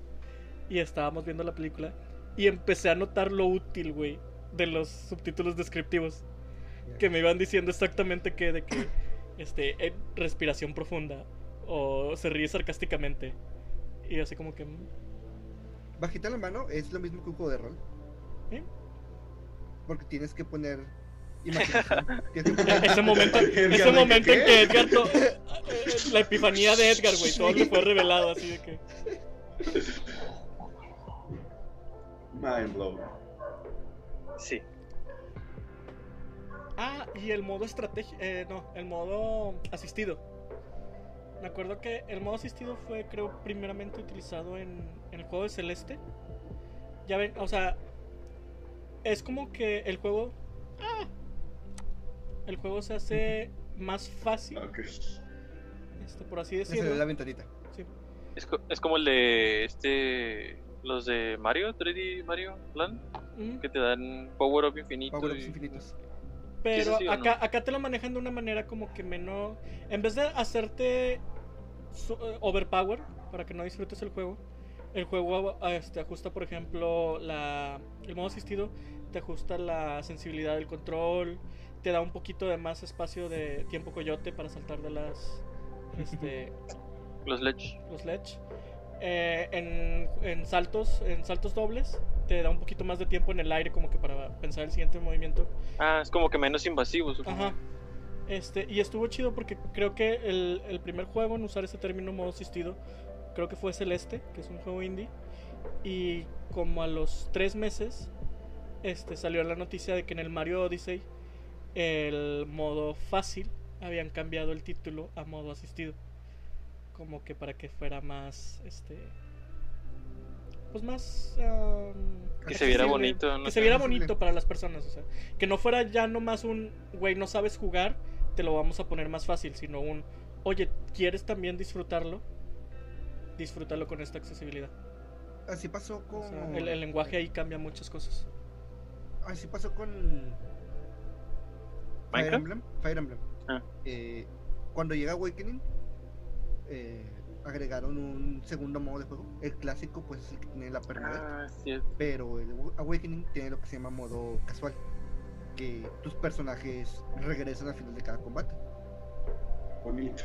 Y estábamos viendo la película y empecé a notar lo útil, güey, de los subtítulos descriptivos. Que me iban diciendo exactamente que de que este eh, respiración profunda o se ríe sarcásticamente. Y así como que mm, bajita la mano es lo mismo que un juego de rol. ¿eh? Porque tienes que poner ese momento, Edgar, ese ¿de momento en que Edgar to- la epifanía de Edgar, güey, todo le fue revelado así de que Mind blown. Sí. Ah, y el modo estrategia, eh, no, el modo asistido. Me acuerdo que el modo asistido fue, creo, primeramente utilizado en, en el juego de Celeste. Ya ven, o sea, es como que el juego, ah, el juego se hace más fácil, Ok. este, por así decirlo. la ventanita. Sí. Es, co- es como el de este. Los de Mario, 3D Mario Land, Que te dan power up infinito. Power-ups y- infinitos. Pero acá, no? acá te lo manejan de una manera como que menos. En vez de hacerte su- eh, overpower para que no disfrutes el juego, el juego ah, este, ajusta, por ejemplo, la, el modo asistido, te ajusta la sensibilidad del control, te da un poquito de más espacio de tiempo coyote para saltar de las. Este, Los Ledge. los ledge. Eh, en, en saltos, en saltos dobles, te da un poquito más de tiempo en el aire como que para pensar el siguiente movimiento. Ah, es como que menos invasivo. supongo. Ajá. Este, y estuvo chido porque creo que el, el primer juego en usar ese término modo asistido, creo que fue Celeste, que es un juego indie. Y como a los tres meses, este, salió la noticia de que en el Mario Odyssey, el modo fácil, habían cambiado el título a modo asistido. Como que para que fuera más, este, pues más... am, Que se viera bonito. ¿no? que se viera bonito para las personas, o sea, que no fuera ya nomás un, güey, no sabes jugar, te lo vamos a poner más fácil, sino un, oye, ¿quieres también disfrutarlo? Disfrútalo con esta accesibilidad. Así pasó con. O sea, el, el lenguaje ahí cambia muchas cosas. Así pasó con. Fire. Emblem. Fire Emblem. Ah. Eh, cuando llega Awakening, eh, agregaron un segundo modo de juego. El clásico, pues, es el que tiene la permadeath. Ah, sí. Pero el Awakening tiene lo que se llama modo casual. Que tus personajes regresan al final de cada combate. Bonito.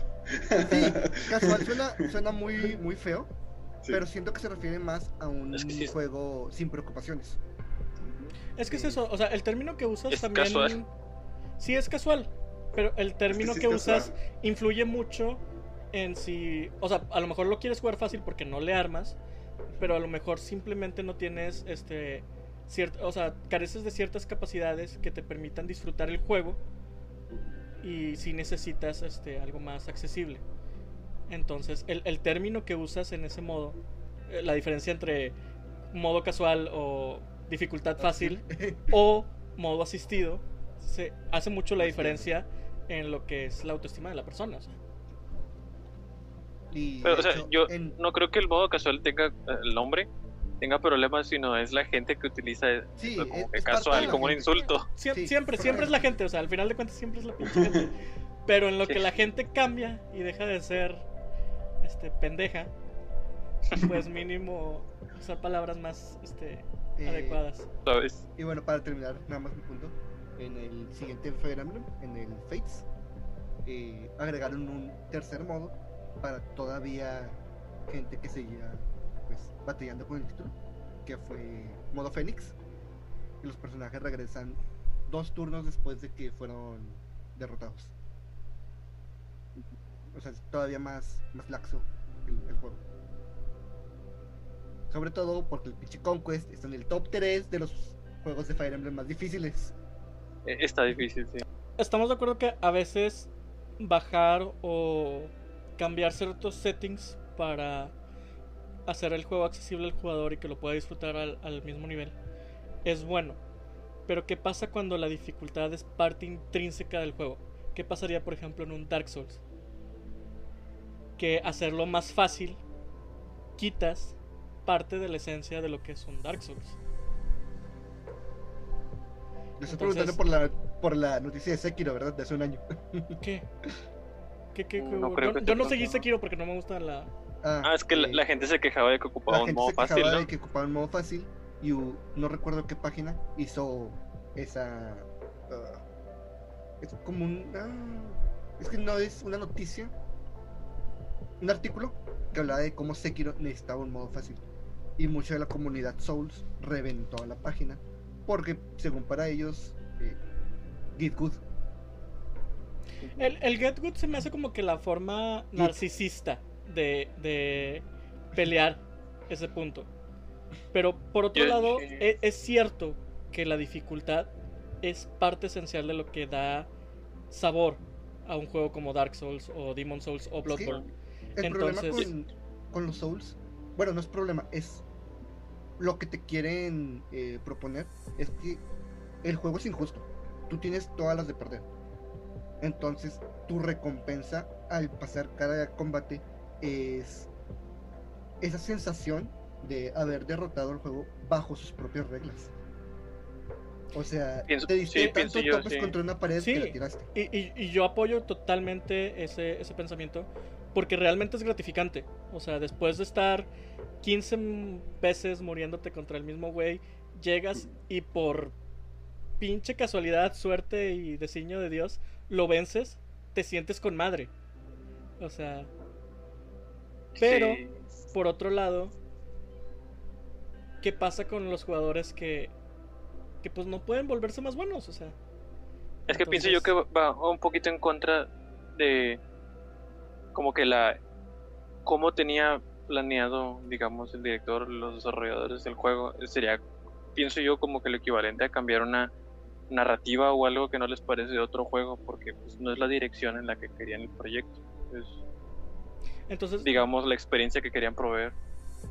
Sí, casual suena, suena muy, muy feo, Sí. pero siento que se refiere más a un Es que sí es- juego sin preocupaciones. Es que es eso, o sea, el término que usas Es también... casual. Sí, es casual, pero el término sí que, usas casual. influye mucho en si... O sea, a lo mejor lo quieres jugar fácil porque no le armas, pero a lo mejor simplemente no tienes, este... ciert- o sea, careces de ciertas capacidades que te permitan disfrutar el juego y si necesitas este, algo más accesible. Entonces, el, el término que usas en ese modo, eh, la diferencia entre modo casual o dificultad fácil o modo asistido, se hace mucho la diferencia en lo que es la autoestima de la persona. o sea. Y, Pero, o sea, hecho, yo en- no creo que el modo casual tenga eh, el nombre, tenga problemas, sino es la gente que utiliza Sí, eso como es- que es parte de casual, como un insulto. Siem- Sí, siempre, siempre es la gente, o sea, al final de cuentas siempre es la pinche gente. Pero en lo Sí. que la gente cambia y deja de ser este pendeja, pues mínimo usar palabras más este, eh, adecuadas. ¿Sabes? Y bueno, para terminar, nada más mi punto. En el siguiente Fire Emblem, en el Fates, eh, agregaron un tercer modo para todavía gente que seguía pues batallando con el título, que fue modo Fénix. Y los personajes regresan dos turnos después de que fueron derrotados. O sea, es todavía más, más laxo el, el juego. Sobre todo porque el pinche Conquest está en el top 3 de los juegos de Fire Emblem más difíciles. Eh, Está difícil, sí. Estamos de acuerdo que a veces bajar o cambiar ciertos settings para hacer el juego accesible al jugador y que lo pueda disfrutar al, al mismo nivel es bueno. Pero ¿qué pasa cuando la dificultad es parte intrínseca del juego? ¿Qué pasaría, por ejemplo, en un Dark Souls? Que hacerlo más fácil quitas parte de la esencia de lo que es un Dark Souls. Le estoy Entonces- preguntando por la, por la noticia de Sekiro, ¿verdad? De hace un año. ¿Qué? ¿Qué, qué, qué No hubo? creo yo, que yo te no seguí. Sekiro porque no me gusta la... Ah, es que la, eh, la gente se quejaba de que ocupaba la un gente modo se fácil, quejaba ¿no? de que ocupaba un modo fácil y no recuerdo qué página hizo esa ah, es como un ah, es que no es una noticia un artículo que hablaba de cómo Sekiro necesitaba un modo fácil y mucha de la comunidad Souls reventó la página porque según para ellos eh, Git Good El, el Get Good se me hace como que la forma narcisista de, de pelear ese punto. Pero por otro lado, e- es, cierto que la dificultad es parte esencial de lo que da sabor a un juego como Dark Souls o Demon Souls o Es que- Bloodborne. El Entonces- problema con, con los Souls, bueno, no es problema, es lo que te quieren eh, proponer es que el juego es injusto. Tú tienes todas las de perder. Entonces, tu recompensa al pasar cada combate es esa sensación de haber derrotado el juego bajo sus propias reglas. O sea, Pienso- te diste sí, tanto yo, topes sí. contra una pared Sí. que la tiraste. Y, y- y yo apoyo totalmente ese, ese pensamiento porque realmente es gratificante. O sea, después de estar 15 m- veces muriéndote contra el mismo güey, llegas y por pinche casualidad, suerte y designio de Dios, lo vences, te sientes con madre. O sea, Pero- Sí. por otro lado, ¿qué pasa con los jugadores que, que pues no pueden volverse más buenos? O sea, Es que pienso yo que va un poquito en contra de como que la cómo tenía planeado, digamos, el director, los desarrolladores del juego, sería pienso yo como que lo equivalente a cambiar una narrativa o algo que no les parece de otro juego porque pues, no es la dirección en la que querían el proyecto. Es entonces digamos la experiencia que querían proveer.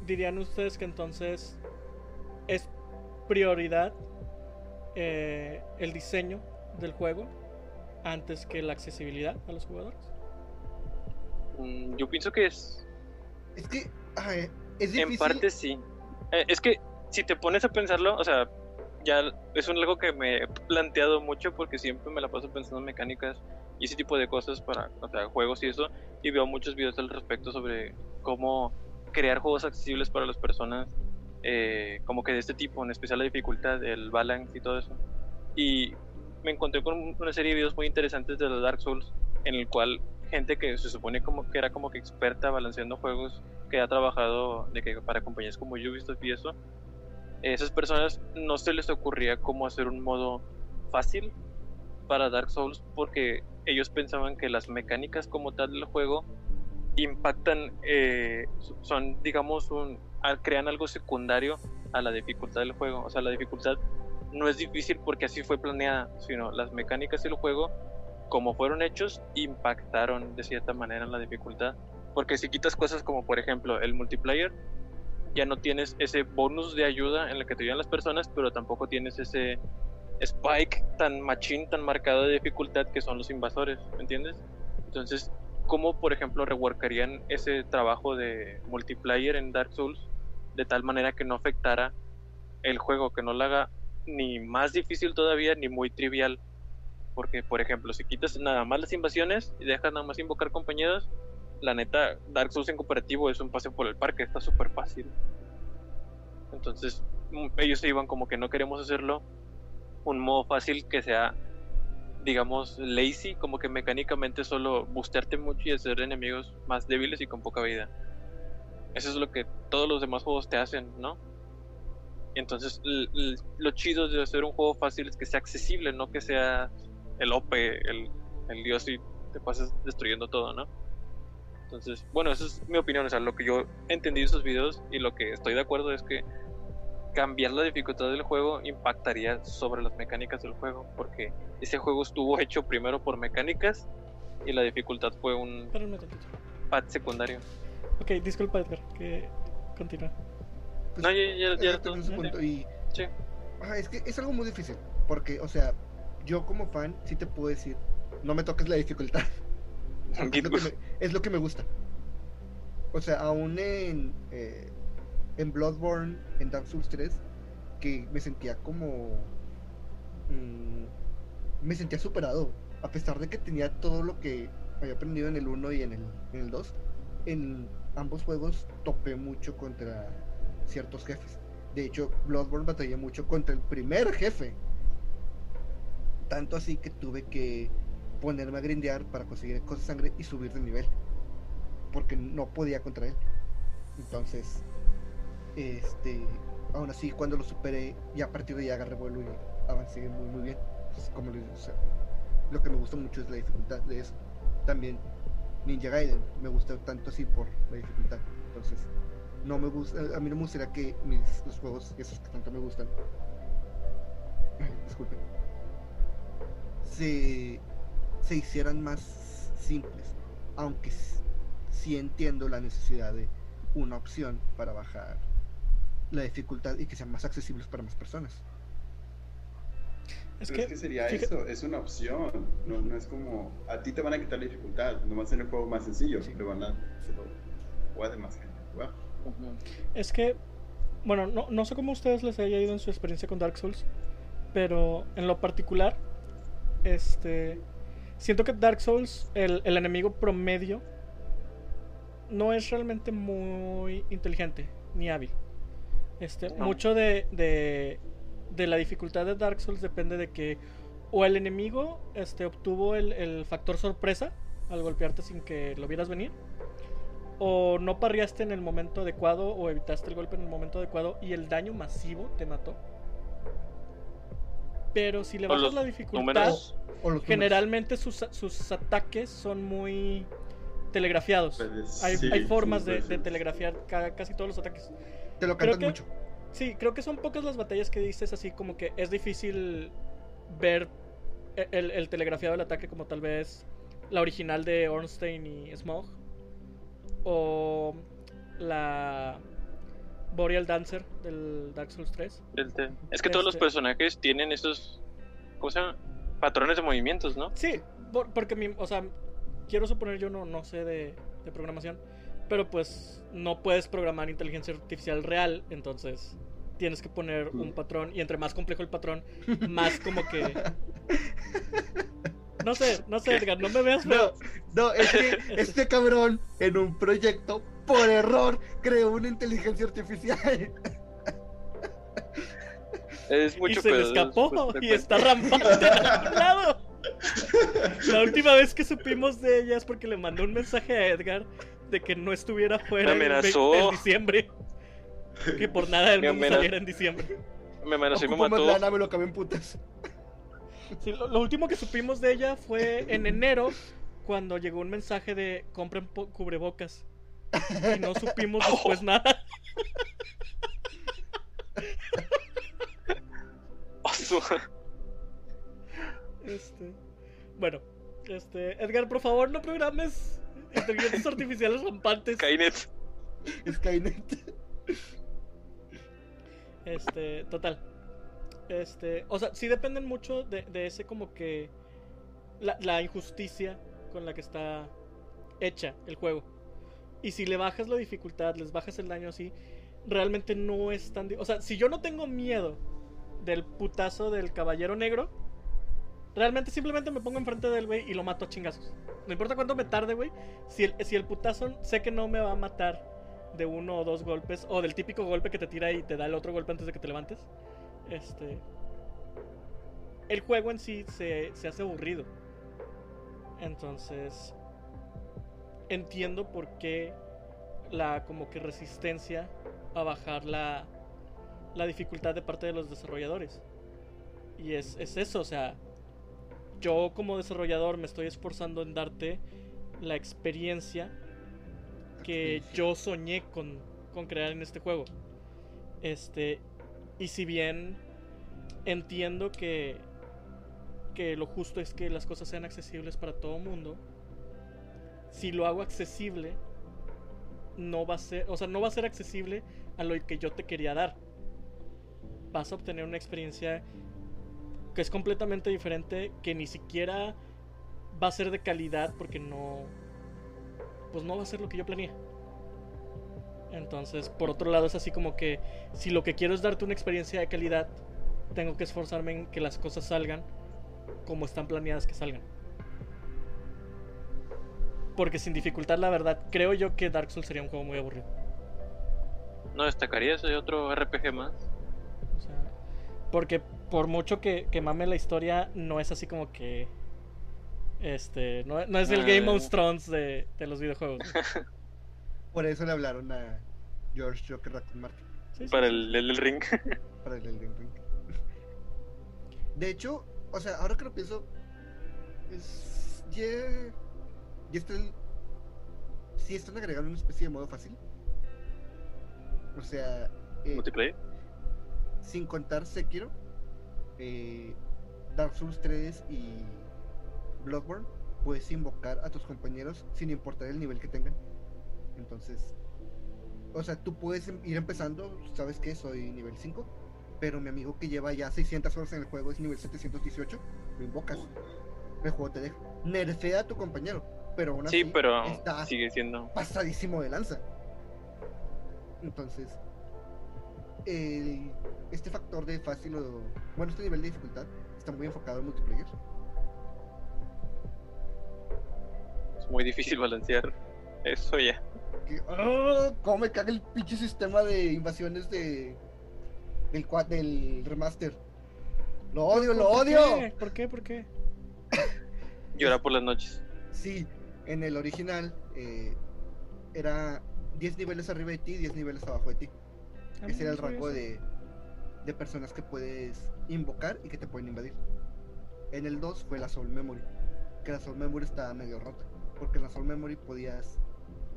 dirían ustedes que entonces es prioridad eh, el diseño del juego antes que la accesibilidad a los jugadores. Mm, Yo pienso que es Es que ay, es difícil. En parte sí. Eh, es que si te pones a pensarlo, o sea, ya es un algo que me he planteado mucho porque siempre me la paso pensando en mecánicas y ese tipo de cosas para, juegos y eso, y veo muchos videos al respecto sobre cómo crear juegos accesibles para las personas, eh, como que de este tipo, en especial la dificultad, el balance y todo eso. Y me encontré con una serie de videos muy interesantes de los Dark Souls, en el cual gente que se supone como que era como que experta balanceando juegos, que ha trabajado para compañías como Ubisoft y eso, esas personas no se les ocurría cómo hacer un modo fácil para Dark Souls porque ellos pensaban que las mecánicas como tal del juego impactan, eh, son digamos un, crean algo secundario a la dificultad del juego, o sea la dificultad no es difícil porque así fue planeada, sino las mecánicas del juego como fueron hechos, impactaron de cierta manera en la dificultad. Porque si quitas cosas como, por ejemplo, el multiplayer, ya no tienes ese bonus de ayuda en el que te ayudan las personas, pero tampoco tienes ese spike tan machín, tan marcado de dificultad que son los invasores, ¿me entiendes? Entonces, ¿cómo, por ejemplo, reworkarían ese trabajo de multiplayer en Dark Souls de tal manera que no afectara el juego, que no lo haga ni más difícil todavía, ni muy trivial? Porque, por ejemplo, si quitas nada más las invasiones y dejas nada más invocar compañeros, la neta, Dark Souls en cooperativo es un paseo por el parque, está súper fácil. Entonces, mm, ellos se iban como que no queremos hacerlo un modo fácil que sea, digamos, lazy, como que mecánicamente solo bustearte mucho y hacer enemigos más débiles y con poca vida. Eso es lo que todos los demás juegos te hacen, ¿no? Entonces, lo chido de hacer un juego fácil es que sea accesible, no que sea el OP, el, el dios y te pases destruyendo todo, ¿no? Entonces, bueno, esa es mi opinión, o sea, lo que yo entendí de esos videos y lo que estoy de acuerdo es que cambiar la dificultad del juego impactaría sobre las mecánicas del juego, porque ese juego estuvo hecho primero por mecánicas y la dificultad fue un pad secundario. Ok, disculpa Edgar, que continúa. Pues, no, ya, ya, ya, punto y... Sí. es que es algo muy difícil, porque, o sea, yo como fan sí te puedo decir, no me toques la dificultad. Es lo, que me, gusta. O sea, aún en, eh, en Bloodborne, en Dark Souls 3, que me sentía como... Mm, me sentía superado. A pesar de que tenía todo lo que había aprendido en el 1 y en el, en el 2, en ambos juegos topé mucho contra ciertos jefes. De hecho, Bloodborne batallé mucho contra el primer jefe. Tanto así que tuve que ponerme a grindear para conseguir cosas sangre y subir de nivel. Porque no podía contra él. Entonces, este, aún así, cuando lo superé, y a partir de ahí agarré vuelo y avancé muy, muy bien. como lo que me gusta mucho es la dificultad de eso. También Ninja Gaiden me gusta tanto así por la dificultad. Entonces, no me gusta, a mí no me gustaría que mis, los juegos, esos que tanto me gustan, disculpen, se se hicieran más simples, aunque sí entiendo la necesidad de una opción para bajar la dificultad y que sean más accesibles para más personas. Es que, sería eso, es una opción, no, no, es como a ti te van a quitar la dificultad, no va a ser el juego más sencillo, sí. van a puede más gente Es que, bueno, no, no sé cómo a ustedes les haya ido en su experiencia con Dark Souls, pero en lo particular, este, Siento que Dark Souls, el, enemigo promedio, no es realmente muy inteligente ni hábil. Este, Mucho de, de, la dificultad de Dark Souls depende de que o el enemigo este, obtuvo el, el, factor sorpresa al golpearte sin que lo vieras venir, o no parriaste en el momento adecuado o evitaste el golpe en el momento adecuado y el daño masivo te mató. Pero si le bajas la dificultad, generalmente sus, sus, ataques son muy telegrafiados. Pues, hay, formas de, telegrafiar casi todos los ataques. Te lo cantan mucho. Sí, creo que son pocas las batallas que dices así como que es difícil ver e, el, el telegrafiado del ataque como tal vez la original de Ornstein y Smog. O la Boreal Dancer del Dark Souls 3. Es que todos los este personajes tienen esos. ¿Cómo se llama? Patrones de movimientos, ¿no? Sí, porque, mi, o sea, quiero suponer, yo no, no sé de, programación, pero pues no puedes programar inteligencia artificial real, entonces tienes que poner un mm. patrón y entre más complejo el patrón, más como que... No sé, no sé, Edgar, no me veas No, no, es que este cabrón en un proyecto por error creó una inteligencia artificial. Es mucho y se le escapó y está rampante a lado. La última vez que supimos de ella es porque le mandó un mensaje a Edgar de que no estuviera fuera en, diciembre. Que por nada del mundo saliera en diciembre. Me amenazó y me mató. me lo acabé en putas. Lo, último que supimos de ella fue en enero, cuando llegó un mensaje de compren cubrebocas. Y no supimos después nada. este, bueno, Este, Edgar, por favor, no programes inteligencias artificiales rampantes. Skynet. Skynet. Este, total. Este, o sea, sí dependen mucho de, ese como que la, injusticia con la que está hecha el juego. Y si le bajas la dificultad, les bajas el daño así, realmente no es tan... O sea, si yo no tengo miedo del putazo del caballero negro, realmente simplemente me pongo enfrente del güey y lo mato a chingazos. No importa cuánto me tarde, güey. Si el, si el putazo sé que no me va a matar de uno o dos golpes, o del típico golpe que te tira y te da el otro golpe antes de que te levantes, este... El juego en sí se, se hace aburrido. Entonces, entiendo por qué la como que resistencia a bajar la, la dificultad de parte de los desarrolladores. Y es, es eso, o sea, yo como desarrollador me estoy esforzando en darte la experiencia que yo soñé con, con crear en este juego. Este, y si bien entiendo que, que lo justo es que las cosas sean accesibles para todo mundo, si lo hago accesible, no va a ser, o sea, no va a ser accesible a lo que yo te quería dar. Vas a obtener una experiencia que es completamente diferente, que ni siquiera va a ser de calidad porque no, pues no va a ser lo que yo planeé. Entonces, por otro lado, es así como que si lo que quiero es darte una experiencia de calidad, tengo que esforzarme en que las cosas salgan como están planeadas que salgan. Porque sin dificultad, la verdad, creo yo que Dark Souls sería un juego muy aburrido. No destacaría ese otro RPG más. O sea, porque por mucho que, que mame la historia, no es así como que. Este. No, no es el Ah. Game of Thrones de, de los videojuegos. Por eso le hablaron a George Joker Raccoon Martin Sí, sí, Para sí. el, el del ring. para el Elden Ring. De hecho, o sea, ahora que lo pienso, es. Ya. Ya está el. Sí, están agregando una especie de modo fácil. O sea, eh, Multiplayer. sin contar Sekiro, eh, Dark Souls 3 y Bloodborne, puedes invocar a tus compañeros sin importar el nivel que tengan. Entonces, o sea, tú puedes em- ir empezando, sabes que soy nivel 5, pero mi amigo que lleva ya 600 horas en el juego es nivel 718, lo invocas. El juego te deja. Nerfea a tu compañero, pero aún Sí, así pero está sigue siendo. pasadísimo de lanza. Entonces, el- este factor de fácil o. Bueno, este nivel de dificultad está muy enfocado en multiplayer. Es muy difícil balancear eso ya. Que, ¡ah! ¿Cómo me caga el pinche sistema de invasiones de. del, remaster? Lo odio, lo ¿Por odio. qué? ¿Por qué? ¿Por qué? Llorar por las noches. Sí, en el original eh, era 10 niveles arriba de ti, 10 niveles abajo de ti. Ah, Ese era el rango de, de personas que puedes invocar y que te pueden invadir. En el 2 fue la Soul Memory, que la Soul Memory estaba medio rota, porque en la Soul Memory podías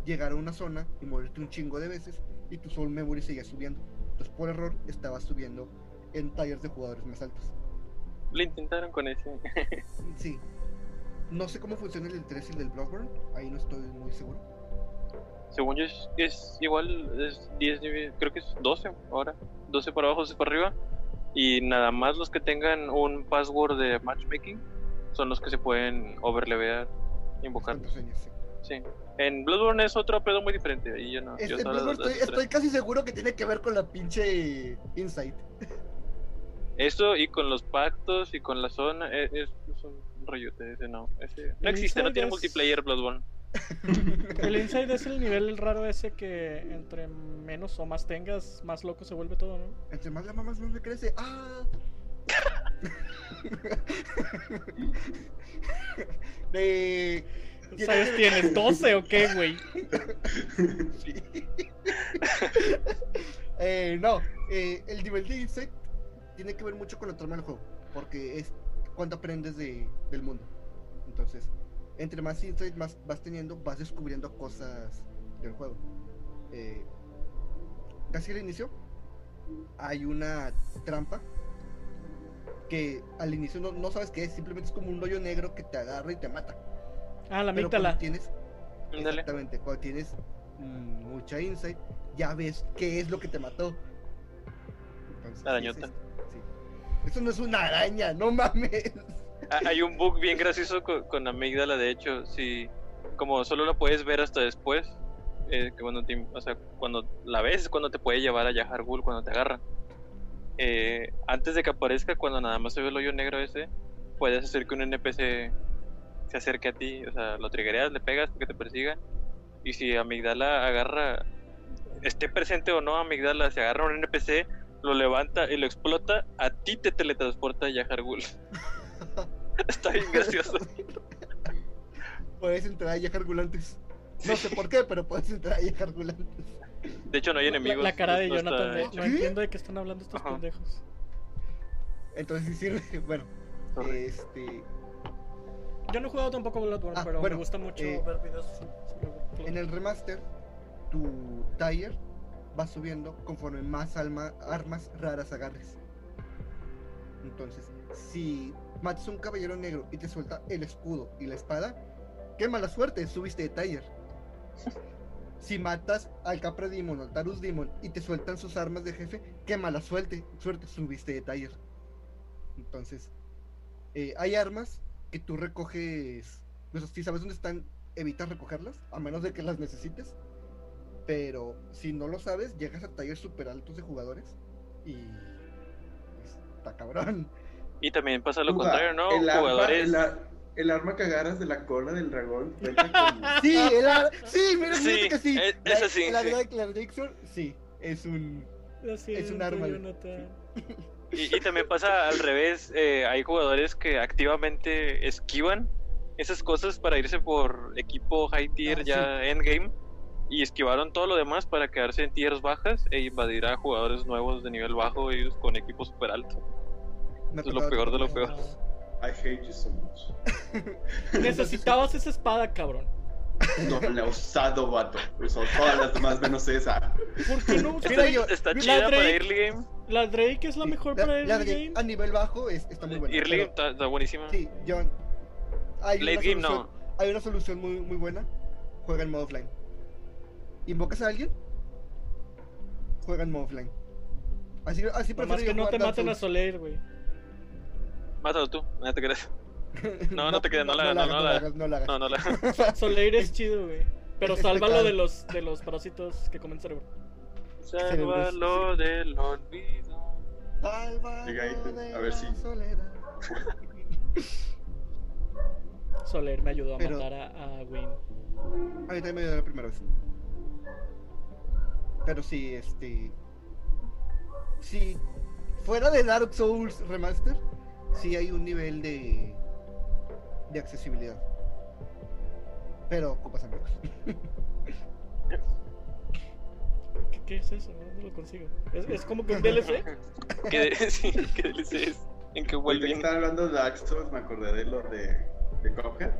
llegar a una zona y morirte un chingo de veces y tu Soul Memory seguía subiendo. Entonces por error estaba subiendo en talleres de jugadores más altos. Lo intentaron con ese. Sí. No sé cómo funciona el del 3 y el del Bloodborne, ahí no estoy muy seguro. Según yo es, es igual, es 10 niveles, creo que es 12 ahora. 12 para abajo, 12 para arriba. Y nada más los que tengan un password de matchmaking son los que se pueden overlevear, invocar. Contraseñas, sí. Sí. En Bloodborne es otro pedo muy diferente. Y yo no. Este yo solo estoy, casi seguro que tiene que ver con la pinche Insight. Eso y con los pactos y con la zona, es, es- es un rollote ese no. Ese, no existe, no tiene es- multiplayer Bloodborne. El inside es el nivel raro ese que entre menos o más tengas, más loco se vuelve todo, ¿no? Entre más la mamás más me crece. ¡Ah! De. ¿Sabes? ¿Tienes 12 o qué, güey? Sí. Eh, no, eh, el nivel de Insight tiene que ver mucho con la trama del juego. Porque es cuánto aprendes de, del mundo. Entonces, entre más Insight más vas teniendo, vas descubriendo cosas del juego. Eh, casi al inicio hay una trampa que al inicio no, no sabes qué es, simplemente es como un hoyo negro que te agarra y te mata. Ah, la amígdala. tienes, exactamente, cuando tienes mm, mucha insight, ya ves qué es lo que te mató. Entonces, arañota. es sí. Eso no es una araña, no mames. Ah, Hay un bug bien gracioso con, con amígdala, de hecho, si como solo la puedes ver hasta después, eh, que cuando te- o sea, cuando la ves es cuando te puede llevar a Yahar Ghul cuando te agarra. Eh, antes de que aparezca, cuando nada más se ve el hoyo negro ese, puedes hacer que un NPC se acerque a ti, o sea, lo triggereas, le pegas porque te persiga, y si amígdala agarra, esté presente o no amígdala, se agarra un NPC, lo levanta y lo explota, a ti te teletransporta a Yahar Ghul. Está bien gracioso. Puedes entrar a Yajargulantes. No sé por qué, pero puedes entrar a Yajargulantes. De hecho, no hay enemigos. la cara de no está Jonathan de, hecho. no ¿Qué? entiendo de qué están hablando estos Ajá. pendejos. Entonces sí sirve. Bueno, Sorry. este. Yo no he jugado tampoco Bloodborne, Ah, pero bueno, me gusta mucho eh, ver videos. En el remaster, tu tire va subiendo conforme más alma, armas raras agarres. Entonces, si matas a un caballero negro y te suelta el escudo y la espada, qué mala suerte, subiste de tire. Si matas al Capra Demon o al Tarus Demon y te sueltan sus armas de jefe, qué mala suerte, suerte, subiste de tire. Entonces, eh, hay armas que tú recoges, pues, si sabes dónde están, evitas recogerlas, a menos de que las necesites. Pero si no lo sabes, llegas a talleres super altos de jugadores y está cabrón. Y también pasa lo contrario, ¿no? El arma, Jugadores. el, ar- el arma que agarras de la cola del dragón. Sí, el ar- sí, mira, Sí, que sí. eh, La- eso sí, La, sí. La sí, es un. Lo siento, arma. Y, y también pasa al revés. eh, hay jugadores que activamente esquivan esas cosas para irse por equipo high tier Ah, ya endgame. Y esquivaron todo lo demás para quedarse en tiers bajas e invadir a jugadores nuevos de nivel bajo y con equipo super alto. me Eso es lo peor de lo peor. I hate you so much. Necesitabas esa espada, cabrón. No la he usado, vato. Usó todas las demás menos esa. ¿Por qué no? Mira, yo- Está chida para early game. La Drake es la mejor la- para la Drake game. A nivel bajo es- está muy buena. Early game está, está buenísima. Sí, John. Hay Late game solución, no. hay una solución muy, muy buena. Juega en modo offline. ¿Invocas a alguien? Juega en modo offline. Así, así Nomás prefiero que no te maten a. Soleil, güey. Mátalo tú, no te creas. No, no te quedes, no la hagas, hagas, no no la la hagas. hagas, no la hagas. No, no la. Soleil es chido, güey. Pero sálvalo de los, de los parásitos que comen cerebro. Sálvalo del olvido. Sálvalo de a ver si-. Soleil me ayudó a Pero- matar a, a Wayne. A mí también me dio la primera vez. Pero sí, este. Sí. Fuera de Dark Souls Remaster, sí hay un nivel de. De accesibilidad. Pero ocupas amigos. ¿Qué, qué es eso? ¿Dónde lo consigo? ¿Es, es como que un DLC? ¿Qué, sí, ¿qué DLC es? ¿En qué vuelven? estaba hablando de Dark Souls, me acordé de lo de, de Cuphead,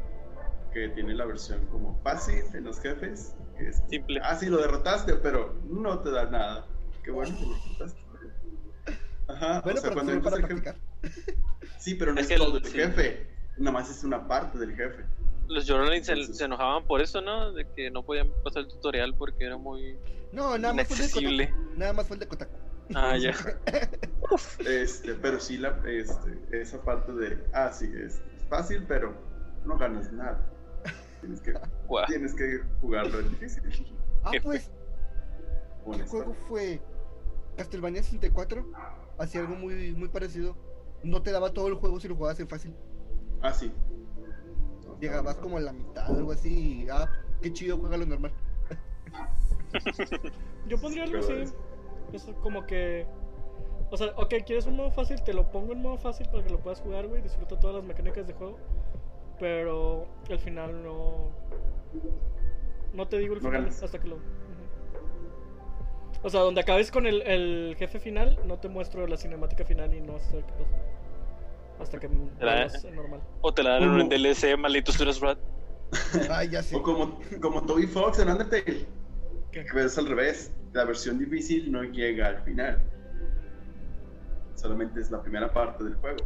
que tiene la versión como fácil en los jefes. Que es, Simple. Ah, sí, lo derrotaste, pero no te da nada. Qué bueno que lo derrotaste. Ajá, Bueno, o sea, pero cuando para entras al jefe. Sí, pero no Es es, que el- todo el sí. jefe. Nada más es una parte del jefe. Los Jorlins se, Entonces- se enojaban por eso, ¿no? De que no podían pasar el tutorial porque era muy No, nada más fue el de inaccesible. Kotaku. Nada más fue el de Kotaku. Ah, ya. Este, pero sí, la, este, esa parte de. Ah, sí, es, es fácil, pero no ganas nada. Tienes que, tienes que jugarlo en difícil. Ah, pues, ¿qué juego fue? Castlevania 64. Hacía algo muy, muy parecido. No te daba todo el juego si lo jugabas en fácil. Ah, sí. Llegabas como a la mitad o algo así y, ah, qué chido, juega lo normal. Yo pondría algo así. Es- como que. O sea, ok, quieres un modo fácil, te lo pongo en modo fácil para que lo puedas jugar, güey. Disfruta todas las mecánicas de juego. Pero al final no. No te digo el No final ganas. hasta que lo. O sea, donde acabes con el, el jefe final, no te muestro la cinemática final y no vas a saber qué pasa. Hasta que en normal. O te la dan en un DLC, malditos Duras Rat. Ay, ya sé. O como, como Toby Fox en Undertale. ¿Qué? Que es al revés. La versión difícil no llega al final. Solamente es la primera parte del juego.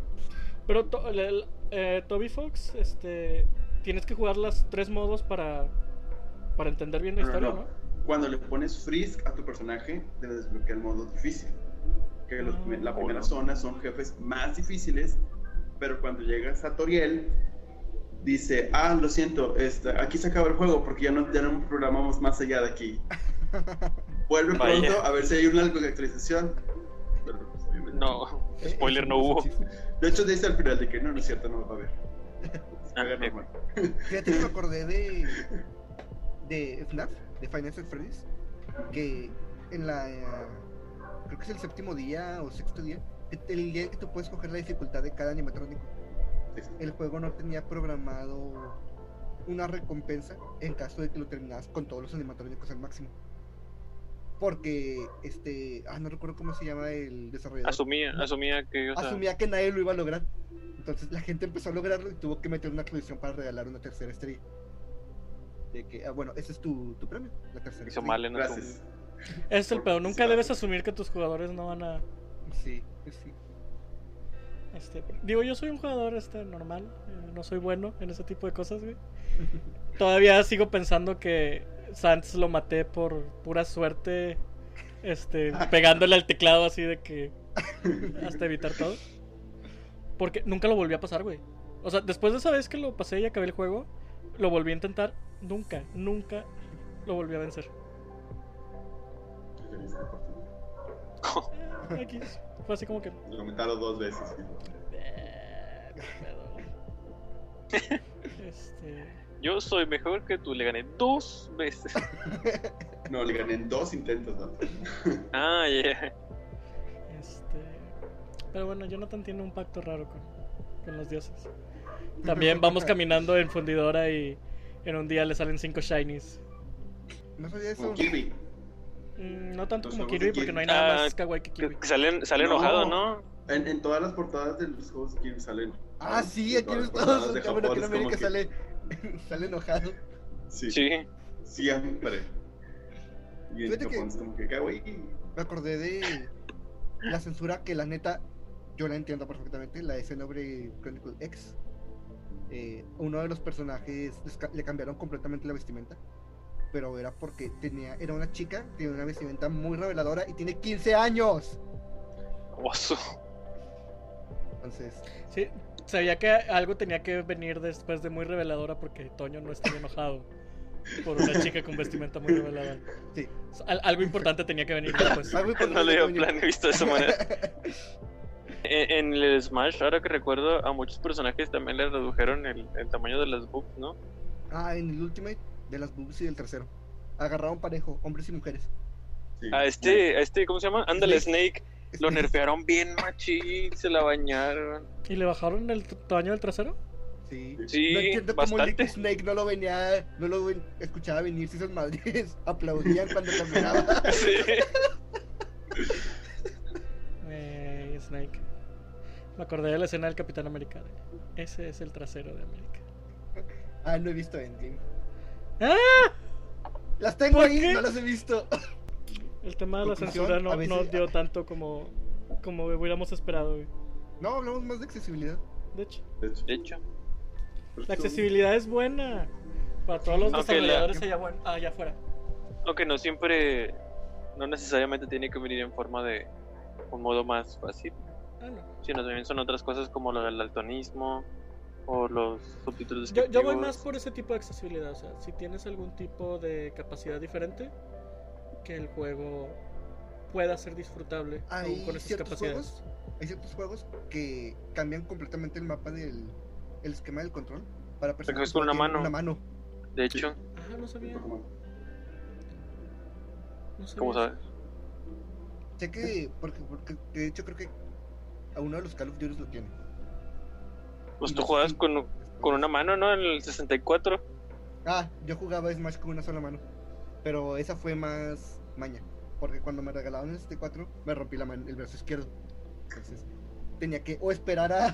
Pero to- el- el- eh, Toby Fox, este, tienes que jugar las tres modos para, para entender bien la No, historia, no. ¿no? Cuando le pones frisk a tu personaje, debes desbloquear el modo difícil. Que los Ah. la Oh, primera no. zona son jefes más difíciles, pero cuando llegas a Toriel, dice, ah, lo siento, este, aquí se acaba el juego porque ya no, ya no programamos más allá de aquí. Vuelve Vaya. pronto a ver si hay una algo de actualización. Pero, pues, No, Eh, spoiler, no hubo. De hecho, dice al final de que no, no es cierto, no lo va a ver. Ah. Fíjate que me acordé de. de FNAF, de Financial Freddy's, que en la. eh, creo que es el séptimo día o sexto día, el día en que tú puedes coger la dificultad de cada animatrónico. Sí, sí. El juego no tenía programado una recompensa en caso de que lo terminaras con todos los animatrónicos al máximo. Porque, este. Ah, no recuerdo cómo se llama el desarrollador. Asumía, asumía que, o sea, asumía que nadie lo iba a lograr. Entonces la gente empezó a lograrlo y tuvo que meter una actualización para regalar una tercera estrella. De que, ah, bueno, ese es tu, tu premio, la tercera hizo estrella. mal en Gracias. es el pedo. Nunca debes asumir que tus jugadores no van a. Sí, pues sí. Este, digo, yo soy un jugador este, normal. eh, no soy bueno en ese tipo de cosas, güey. Todavía sigo pensando que Sans lo maté por pura suerte. Este, pegándole al teclado así de que. Hasta evitar todo. Porque nunca lo volví a pasar, güey. O sea, después de esa vez que lo pasé y acabé el juego, lo volví a intentar. Nunca, nunca lo volví a vencer. Eh, X. Fue así como que. Lo aumentaron dos veces. Este. Yo soy mejor que tú, le gané dos veces. No, le gané en dos intentos, ¿no? Ah, yeah. Este. Pero bueno, Jonathan tiene un pacto raro con, con los dioses. También vamos caminando en fundidora y en un día le salen cinco shinies. No sabía eso. Como Kirby. Mm, no tanto Los como Kirby porque Kirby. no hay nada Ah, más kawaii que Kirby. Sale, sale No. enojado, ¿no? En, en todas las portadas de los juegos de Kirby salen. Ah, sí, aquí en Estados Unidos. Bueno, aquí en Japón América que- sale, sale enojado. Sí, Sí. siempre. Y en Fíjate que- Japón es como que kawaii. Me acordé de la censura que la neta yo la entiendo perfectamente, la de Xenoblade Chronicle X. Eh, uno de los personajes le cambiaron completamente la vestimenta, pero era porque tenía era una chica, tiene una vestimenta muy reveladora y tiene 15 años. Oso. Entonces, Sí, sabía que algo tenía que venir después de muy reveladora porque Toño no estaba enojado por una chica con vestimenta muy reveladora. sí. Al- algo importante tenía que venir después. Algo No dio que plan visto de esa manera. En, en el Smash, ahora que recuerdo, a muchos personajes también le redujeron el, el tamaño de las books, ¿no? Ah, en el Ultimate de las boobs y del tercero. Agarraron parejo, hombres y mujeres. Sí. A este, a este, ¿cómo se llama? Ándale, Snake. Lo Snake. nerfearon bien machín, se la bañaron. ¿Y le bajaron el tamaño del trasero? Sí. Sí, no entiendo cómo bastante. Liquid Snake no lo venía, no lo ven- escuchaba venir si esas madres aplaudían cuando caminaba. Sí. Eh, Snake. Me acordé de la escena del Capitán América. Ese es el trasero de América. Ah, no he visto Endgame. ¡Ah! Las tengo ¿Por ahí, qué? no las he visto. El tema de la censura no, veces- no dio tanto como, como hubiéramos esperado, güey. No, hablamos más de accesibilidad. De hecho, De hecho. De hecho, la accesibilidad es buena para todos los Aunque la- desarrolladores allá, buen- allá afuera. aunque no siempre, no necesariamente tiene que venir en forma de un modo más fácil, Ah, no. sino también son otras cosas como lo del altonismo o los subtítulos Yo, yo voy más por ese tipo de accesibilidad. O sea, si tienes algún tipo de capacidad diferente, que el juego pueda ser disfrutable Hay con esas ciertos capacidades. Hay ciertos juegos que cambian completamente el mapa del el esquema del control para personas con una mano. una mano. De hecho, Ah, no sabía. No sabía ¿cómo sabes? Sé que, porque, porque de hecho creo que a uno de los Call of Duty lo tiene. Pues tú si- con, con una mano, ¿no? En el 64. Ah, yo jugaba Smash con una sola mano. Pero esa fue más maña. Porque cuando me regalaron el 64, me rompí la mano, el brazo izquierdo. Entonces, tenía que o esperar a.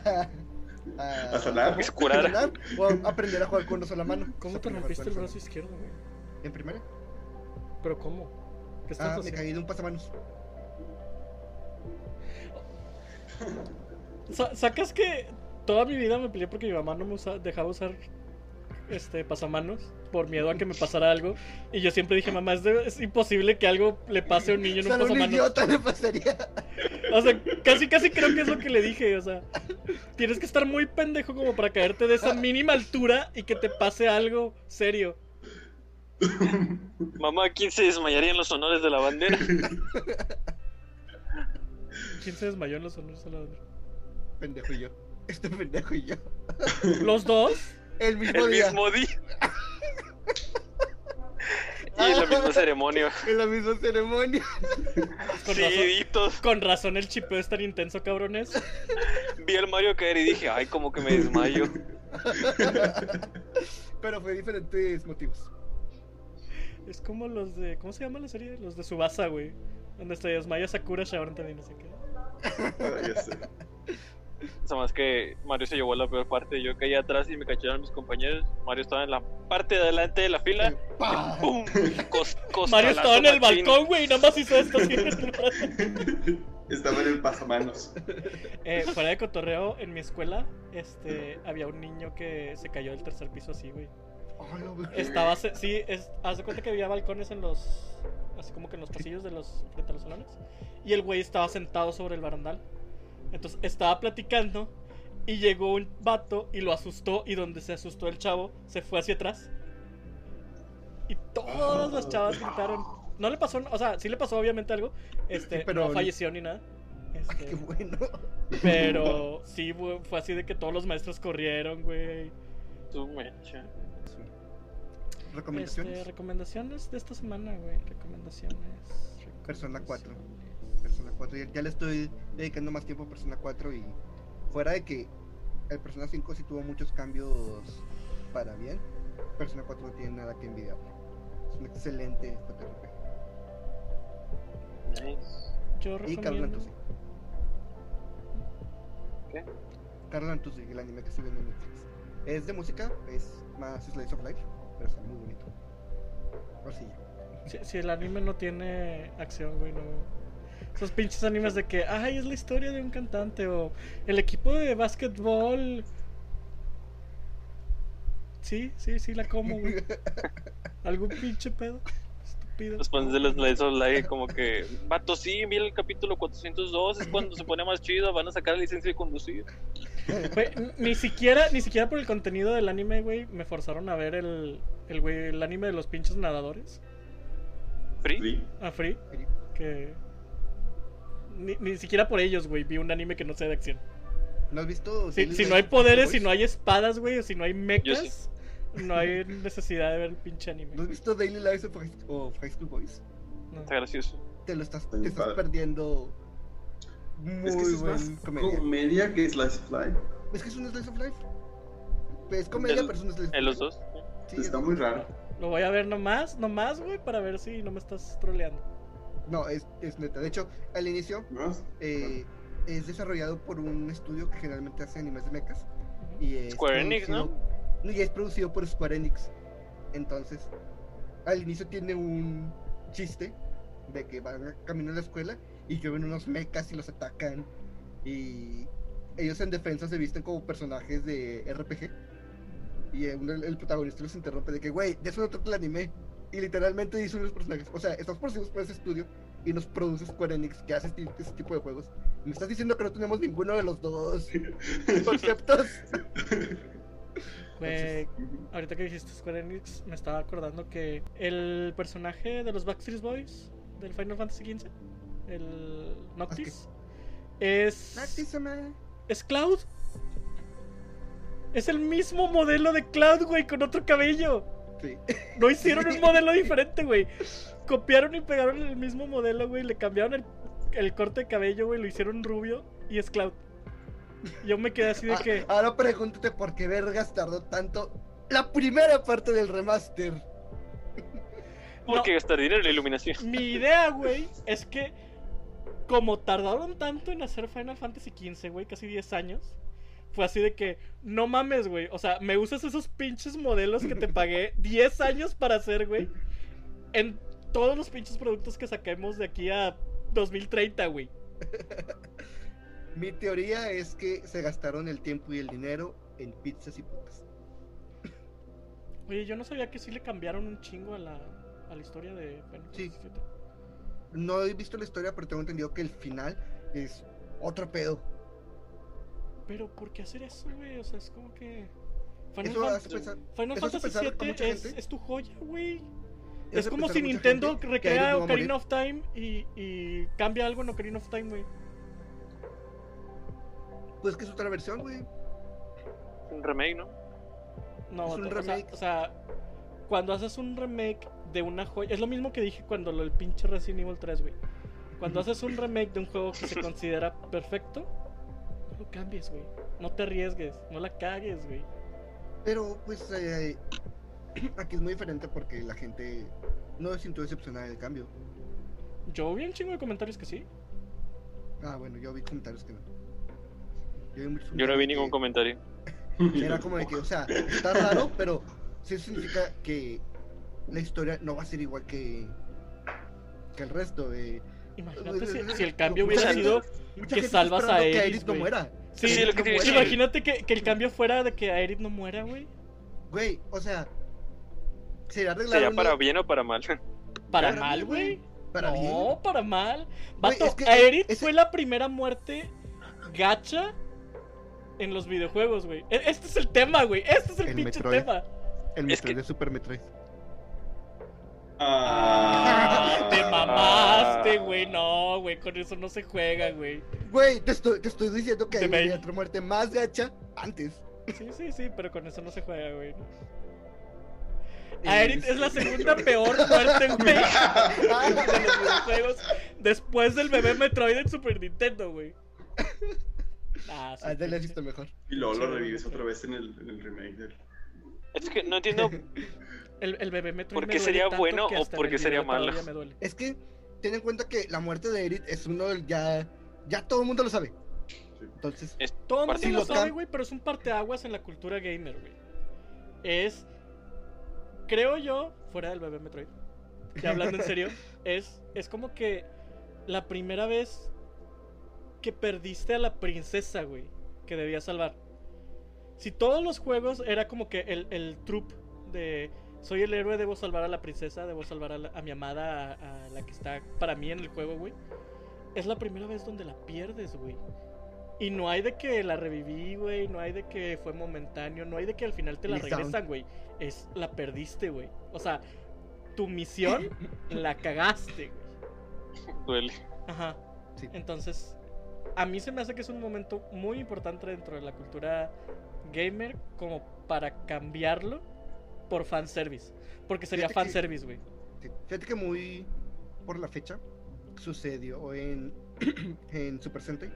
A se curara. a sanar, o aprender a jugar con una sola mano. ¿Cómo te a rompiste el brazo izquierdo, güey? En primera. ¿Pero cómo? ¿Qué estás Ah, me caí de un pasamanos. Sa- ¿Sacas que toda mi vida me peleé porque mi mamá no me usa- dejaba usar este pasamanos por miedo a que me pasara algo? Y yo siempre dije, mamá, es, de- es imposible que algo le pase a un niño en un Solo un idiota le pasaría. O sea, casi, casi creo que es lo que le dije. O sea, tienes que estar muy pendejo como para caerte de esa mínima altura y que te pase algo serio. Mamá, ¿quién se desmayaría en los honores de la bandera? ¿Quién se desmayó en los honores a la bandera? Pendejo y yo. Este pendejo y yo. ¿Los dos? El mismo El día. mismo día. Y la misma ceremonia. En la misma ceremonia. Con razón, con razón el chipeo es tan intenso, cabrones. Vi al Mario caer y dije, ay, como que me desmayo. Pero fue diferentes motivos. Es como los de. ¿Cómo se llama la serie? Los de Subasa, güey. Donde se desmaya Sakura Sharon también, no sé qué. Ah, ya sé. Sea, más que Mario se llevó la peor parte. Yo caí atrás y me cacharon mis compañeros. Mario estaba en la parte de adelante de la fila. ¡Pum! Cos- Mario estaba en el machín. balcón, güey, nada más hizo esto. así. Estaba en el pasamanos. Eh, fuera de cotorreo, en mi escuela, este, había un niño que se cayó del tercer piso así, güey. Oh. Estaba, se- sí, es, haz de cuenta que había balcones en los, así como que en los pasillos de los, frente a los salones. Y el güey estaba sentado sobre el barandal. Entonces estaba platicando y llegó un vato y lo asustó y donde se asustó el chavo se fue hacia atrás. Y todas las chavas gritaron. No le pasó, o sea, sí le pasó obviamente algo, este, pero- no falleció ni nada. Ay, Este, qué bueno. pero sí, fue así de que todos los maestros corrieron, güey. Tu mecha. ¿Recomendaciones? Este, recomendaciones de esta semana, güey. Recomendaciones. Persona 4. Persona 4. Ya, ya le estoy dedicando más tiempo a Persona 4 y fuera de que el Persona 5 sí tuvo muchos cambios para bien, Persona 4 no tiene nada que envidiar. Es un excelente JRPG. Nice. Yo Y Carlo recomiendo. Antusi. ¿Qué? Carlo Antusi, el anime que estoy viendo en Netflix. Es de música, es más Slice of Life, pero está muy bonito. Por si ya. Si, si el anime no tiene acción, güey, no. Esos pinches animes de que, ay, es la historia de un cantante o el equipo de básquetbol. Sí, sí, sí, la como, güey. Algún pinche pedo. Estúpido. Los fans de los Slice of Life como que, vato, sí, mira el capítulo 402, es cuando se pone más chido, van a sacar la licencia de conducir. Güey, ni siquiera, ni siquiera por el contenido del anime, güey, me forzaron a ver el, el, güey, el anime de los pinches nadadores. ¿Free? Sí. A Free. Free. Que. Ni, ni siquiera por ellos, güey, vi un anime que no sea de acción. ¿No has visto? Si, Life no hay poderes, si no hay espadas, güey, o si no hay mechas, no hay necesidad de ver el pinche anime. ¿No has visto Daily Lives of High, of High School Boys? No. Está gracioso. Te lo estás, te perdiendo muy Es que es buen más comedia. comedia que Slice of Life. Es que es un slice of life. Es comedia, El- pero es un slice of En los life. dos. Sí, Está es- muy raro. Lo voy a ver nomás, nomás, güey, para ver si no me estás troleando. No, es, es neta. De hecho, al inicio ¿No? eh, es desarrollado por un estudio que generalmente hace animes de mechas. Y es Square Enix, ¿no? producido- Y es producido por Square Enix. Entonces, al inicio tiene un chiste de que van a- camino a la escuela y llueven unos mechas y los atacan. Y ellos en defensa se visten como personajes de RPG. Y uno- el, el protagonista los interrumpe de que, güey, de eso no trata el anime. Y literalmente de los personajes. O sea, estamos producidos por ese estudio y nos produce Square Enix que hace este, ese tipo de juegos. Y me estás diciendo que no tenemos ninguno de los dos conceptos. Güey, ahorita que dijiste Square Enix, me estaba acordando que el personaje de los Backstreet Boys del Final Fantasy XV, el Noctis, es. Es Cloud. Es el mismo modelo de Cloud, güey, con otro cabello. Sí. No hicieron un modelo diferente, güey. Copiaron y pegaron el mismo modelo, güey. Le cambiaron el, el corte de cabello, güey. Lo hicieron rubio y es Cloud. Yo me quedé así de Ah, que. Ahora pregúntate por qué vergas tardó tanto la primera parte del remaster. Porque gastar dinero en la iluminación. Mi idea, güey, es que como tardaron tanto en hacer Final Fantasy XV, güey, casi 10 años, fue así de que, no mames, güey, o sea, me usas esos pinches modelos que te pagué 10 años para hacer, güey, en todos los pinches productos que saquemos de aquí a 2030, güey. Mi teoría es que se gastaron el tiempo y el dinero en pizzas y putas. Oye, yo no sabía que sí le cambiaron un chingo a la, a la historia de Final Sí. No he visto la historia, pero tengo entendido que el final es otro pedo. Pero, ¿por qué hacer eso, güey? O sea, es como que. Final, Eso Fan- hace pensar, Final eso hace Fantasy pensar VII es, es tu joya, güey. Es como si Nintendo recrea no Ocarina of Time y, y cambia algo en Ocarina of Time, güey. Pues que es otra versión, güey. Un remake, ¿no? No, Es un o sea- remake. O sea, cuando haces un remake de una joya. Es lo mismo que dije cuando lo del pinche Resident Evil 3, güey. Cuando haces un remake de un juego que se considera perfecto, no lo cambies, güey. No te arriesgues, no la cagues, güey. Pero pues eh, aquí es muy diferente porque la gente no se sintió decepcionada del cambio. Yo vi un chingo de comentarios que sí. Ah, bueno, yo vi comentarios que no. Yo, vi muchos Yo no vi ningún que- comentario. Era como de que, o sea, está raro, pero sí significa que la historia no va a ser igual que, que el resto. De... Imagínate si, si el cambio hubiera Mucha sido. gente- que salvas a que Aerith, Aerith no güey. muera. Sí, Sí, lo que te decir. Imagínate que, que el cambio fuera de que Aerith no muera, güey. Güey, o sea, sería arreglar ¿Sería para bien o para mal? Para Para mal, güey. para no, bien. para mal. Vato, es que Aerith ese- fue la primera muerte gacha en los videojuegos, güey. E- Este es el tema, güey. Este es el, El pinche Metroid. tema. El Es Metroid que- de Super Metroid. Ah, te mamaste, güey. No, güey, con eso no se juega, güey. Güey, te estoy, te estoy diciendo que hay otra muerte más gacha antes. Sí, sí, sí, pero con eso no se juega, güey. Y- Aerith es la segunda peor muerte, güey, de los videojuegos después del bebé Metroid en Super Nintendo, güey. Ah, sí, Ah, pinche. visto mejor. Y luego lo Sí, revives sí. otra vez en el, en el remake del. Es que no entiendo. El, el bebé Metroid ¿Por me qué duele sería bueno o por qué sería malo? me. Es que ten en cuenta que la muerte de Aerith es uno del ya. Ya todo el mundo lo sabe. Entonces, Todo el mundo lo sabe, güey, pero es un parteaguas en la cultura gamer, güey. Es, creo yo, fuera del bebé Metroid, ya hablando en serio, es, es como que la primera vez que perdiste a la princesa, güey, que debías salvar. Si todos los juegos era como que el, el troop de soy el héroe, debo salvar a la princesa, debo salvar a, la- a mi amada, a, a la que está para mí en el juego, güey. Es la primera vez donde la pierdes, güey. Y no hay de que la reviví, güey. No hay de que fue momentáneo. No hay de que al final te la regresan, güey. Es la perdiste, güey. O sea, tu misión la cagaste, güey. Duele. Ajá. Sí. Entonces, a mí se me hace que es un momento muy importante dentro de la cultura gamer como para cambiarlo por fanservice. Porque sería Fíjate fanservice, güey. fíjate que muy por la fecha sucedió en, en Super Sentai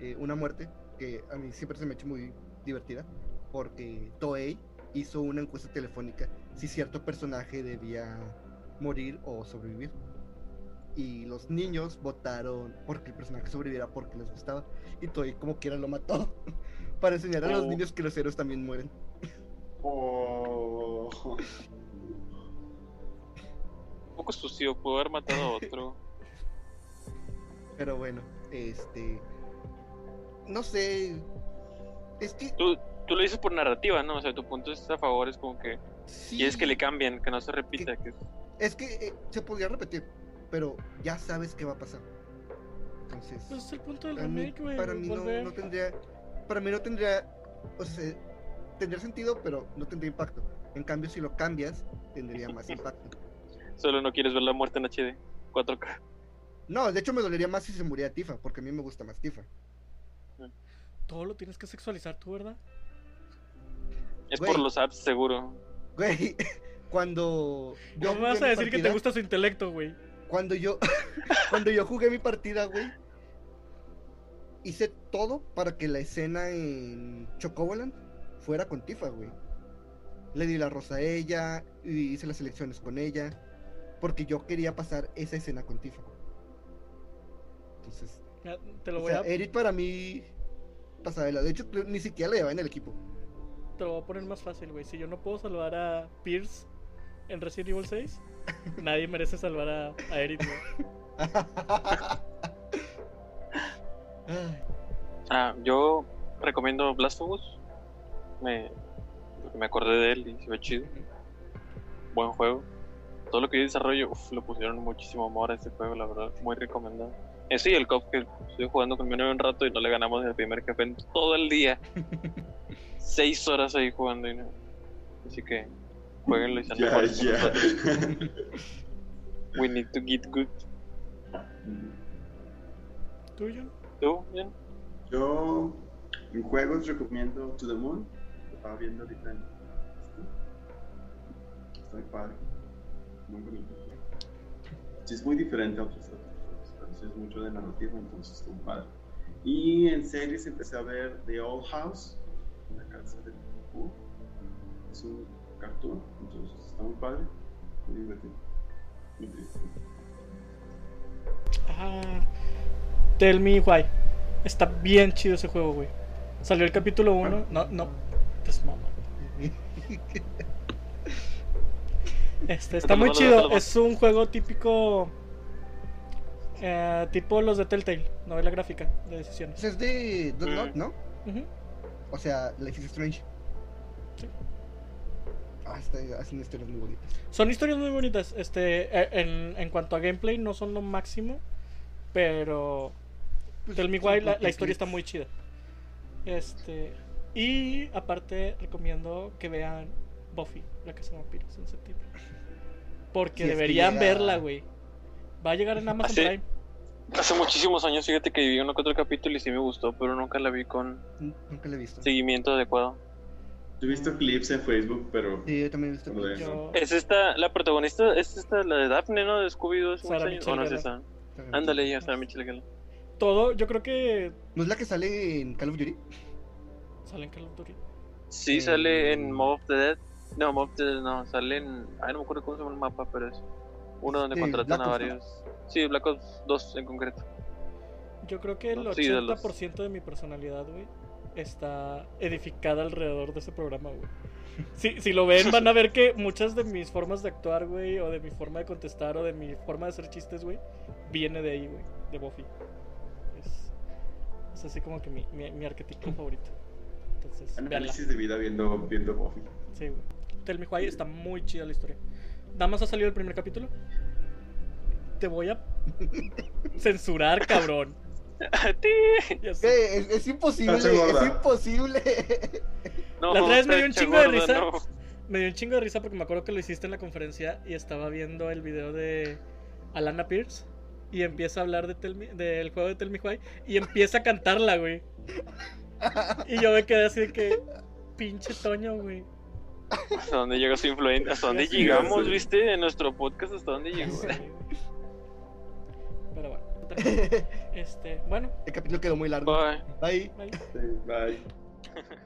eh, una muerte que a mí siempre se me ha hecho muy divertida porque Toei hizo una encuesta telefónica si cierto personaje debía morir o sobrevivir. Y los niños votaron porque el personaje sobreviviera porque les gustaba. Y Toei como quiera lo mató. Para enseñar a los Oh. niños que los héroes también mueren. Oh. Un poco sucio, pudo haber matado a otro. Pero bueno, este. No sé. Es que. Tú, tú lo dices por narrativa, ¿no? O sea, tu punto es a favor, es como que Sí, quieres que le cambien, que no se repita. Que... Es que eh, se podría repetir, pero ya sabes qué va a pasar. Entonces. Pues es el punto del para mí, remake, güey. para mí no tendría. Para mí no tendría. O sea, tendría sentido, pero no tendría impacto. En cambio, si lo cambias, tendría más impacto. Solo no quieres ver la muerte en HD, 4K. No, de hecho me dolería más si se muriera Tifa, porque a mí me gusta más Tifa. Todo lo tienes que sexualizar tú, ¿verdad? Es Güey. por los apps, seguro. Güey, cuando. No me jugué vas a decir que te gusta su intelecto, güey. Cuando yo, cuando yo jugué mi partida, güey, hice todo para que la escena en Chocoboland fuera con Tifa, güey. Le di la rosa a ella, y hice las elecciones con ella, porque yo quería pasar esa escena con Tifa. Entonces, Ya, Te lo o voy sea, a, Eric para mí pasaba de lado. De hecho, ni siquiera le llevaba en el equipo. te lo voy a poner más fácil, güey. Si yo no puedo salvar a Pierce en Resident Evil 6, nadie merece salvar a, a Eric, Ah, yo recomiendo Blasphemous. Me, me acordé de él y se ve chido. Buen juego. Todo lo que yo desarrollo, uf, lo pusieron muchísimo amor a este juego, la verdad. Muy recomendado. Ese y el COP que estoy jugando con mi novio un rato y no le ganamos el primer jefe en todo el día. Seis horas ahí jugando y no. Así que jueguenlo y sean ya. nosotros. We need to get good. ¿Tuyo? ¿Tú, bien? Yo en juegos recomiendo To the Moon. Estaba viendo ahorita en Steam. Está muy padre. Muy bonito. Sí, es muy diferente a otros pero sí es mucho de narrativa, entonces está muy padre. Y en series empecé a ver The Old House, la casa de Q. Es un cartoon, entonces está muy padre, muy divertido. Muy triste. Ah, Tell Me Why. Está bien chido ese juego, güey. Salió el capítulo 1. No, no. Este, está muy chido. Es un juego típico. eh, tipo los de Telltale, novela gráfica de decisiones. Es de Don't. Knock, ¿no? O sea, Life is Strange. Sí. Ah, está haciendo historias muy bonitas. Son historias muy bonitas. Este, eh, en, en cuanto a gameplay, no son lo máximo. Pero Pues, Tell Me Why, la historia está muy chida. Este. Y aparte, recomiendo que vean Buffy, la casa de vampiros, en septiembre. Porque deberían llega- verla, güey. Va a llegar en Amazon ¿Ah, sí? Prime. Hace muchísimos años, fíjate que vi uno que otro capítulo y sí me gustó, pero nunca la vi con N- Nunca la he visto. seguimiento adecuado. Yo he visto clips en Facebook, pero Sí, yo también he visto. Clips. Yo- Es esta, la protagonista, es esta, la de Daphne, ¿no? De Scooby-Doo hace Sarah años. ¿O no es esa? Ándale, ya, Sarah Michelle Gellar. Todo, yo creo que ¿No es la que sale en Call of Duty? Sale en Call of Duty. Sí, Eh, sale en Mob of the Dead. No, Mob of the Dead no, sale en. Ay, no me acuerdo cómo se llama el mapa, pero es uno donde Sí, contratan Black a varios. Sí, Black Ops 2 en concreto. Yo creo que el No, sí, de los- 80% de mi personalidad, güey, está edificada alrededor de ese programa, güey. Si, si lo ven, van a ver que muchas de mis formas de actuar, güey, o de mi forma de contestar, o de mi forma de hacer chistes, güey, viene de ahí, güey, de Buffy. Es, es así como que mi, mi, mi arquetipo favorito. Entonces, véanla. análisis de vida viendo, viendo Buffy. Sí, güey. Tell Me Why está muy chida la historia. Nada más ha salido el primer capítulo. Te voy a censurar, cabrón. Es, es imposible, es imposible. No, La otra vez me dio un chingo de risa. no. Me dio un chingo de risa porque me acuerdo que lo hiciste en la conferencia y estaba viendo el video de Alana Pierce y empieza a hablar de del juego de Tell Me Why y empieza a cantarla, güey. Y yo me quedé así de que pinche Toño, güey. ¿Hasta dónde llega su influencia? ¿Hasta dónde llegamos, viste? En nuestro podcast, ¿hasta dónde llegó? Pero bueno. Este, bueno, El capítulo quedó muy largo. Bye. Bye. bye. Sí, bye.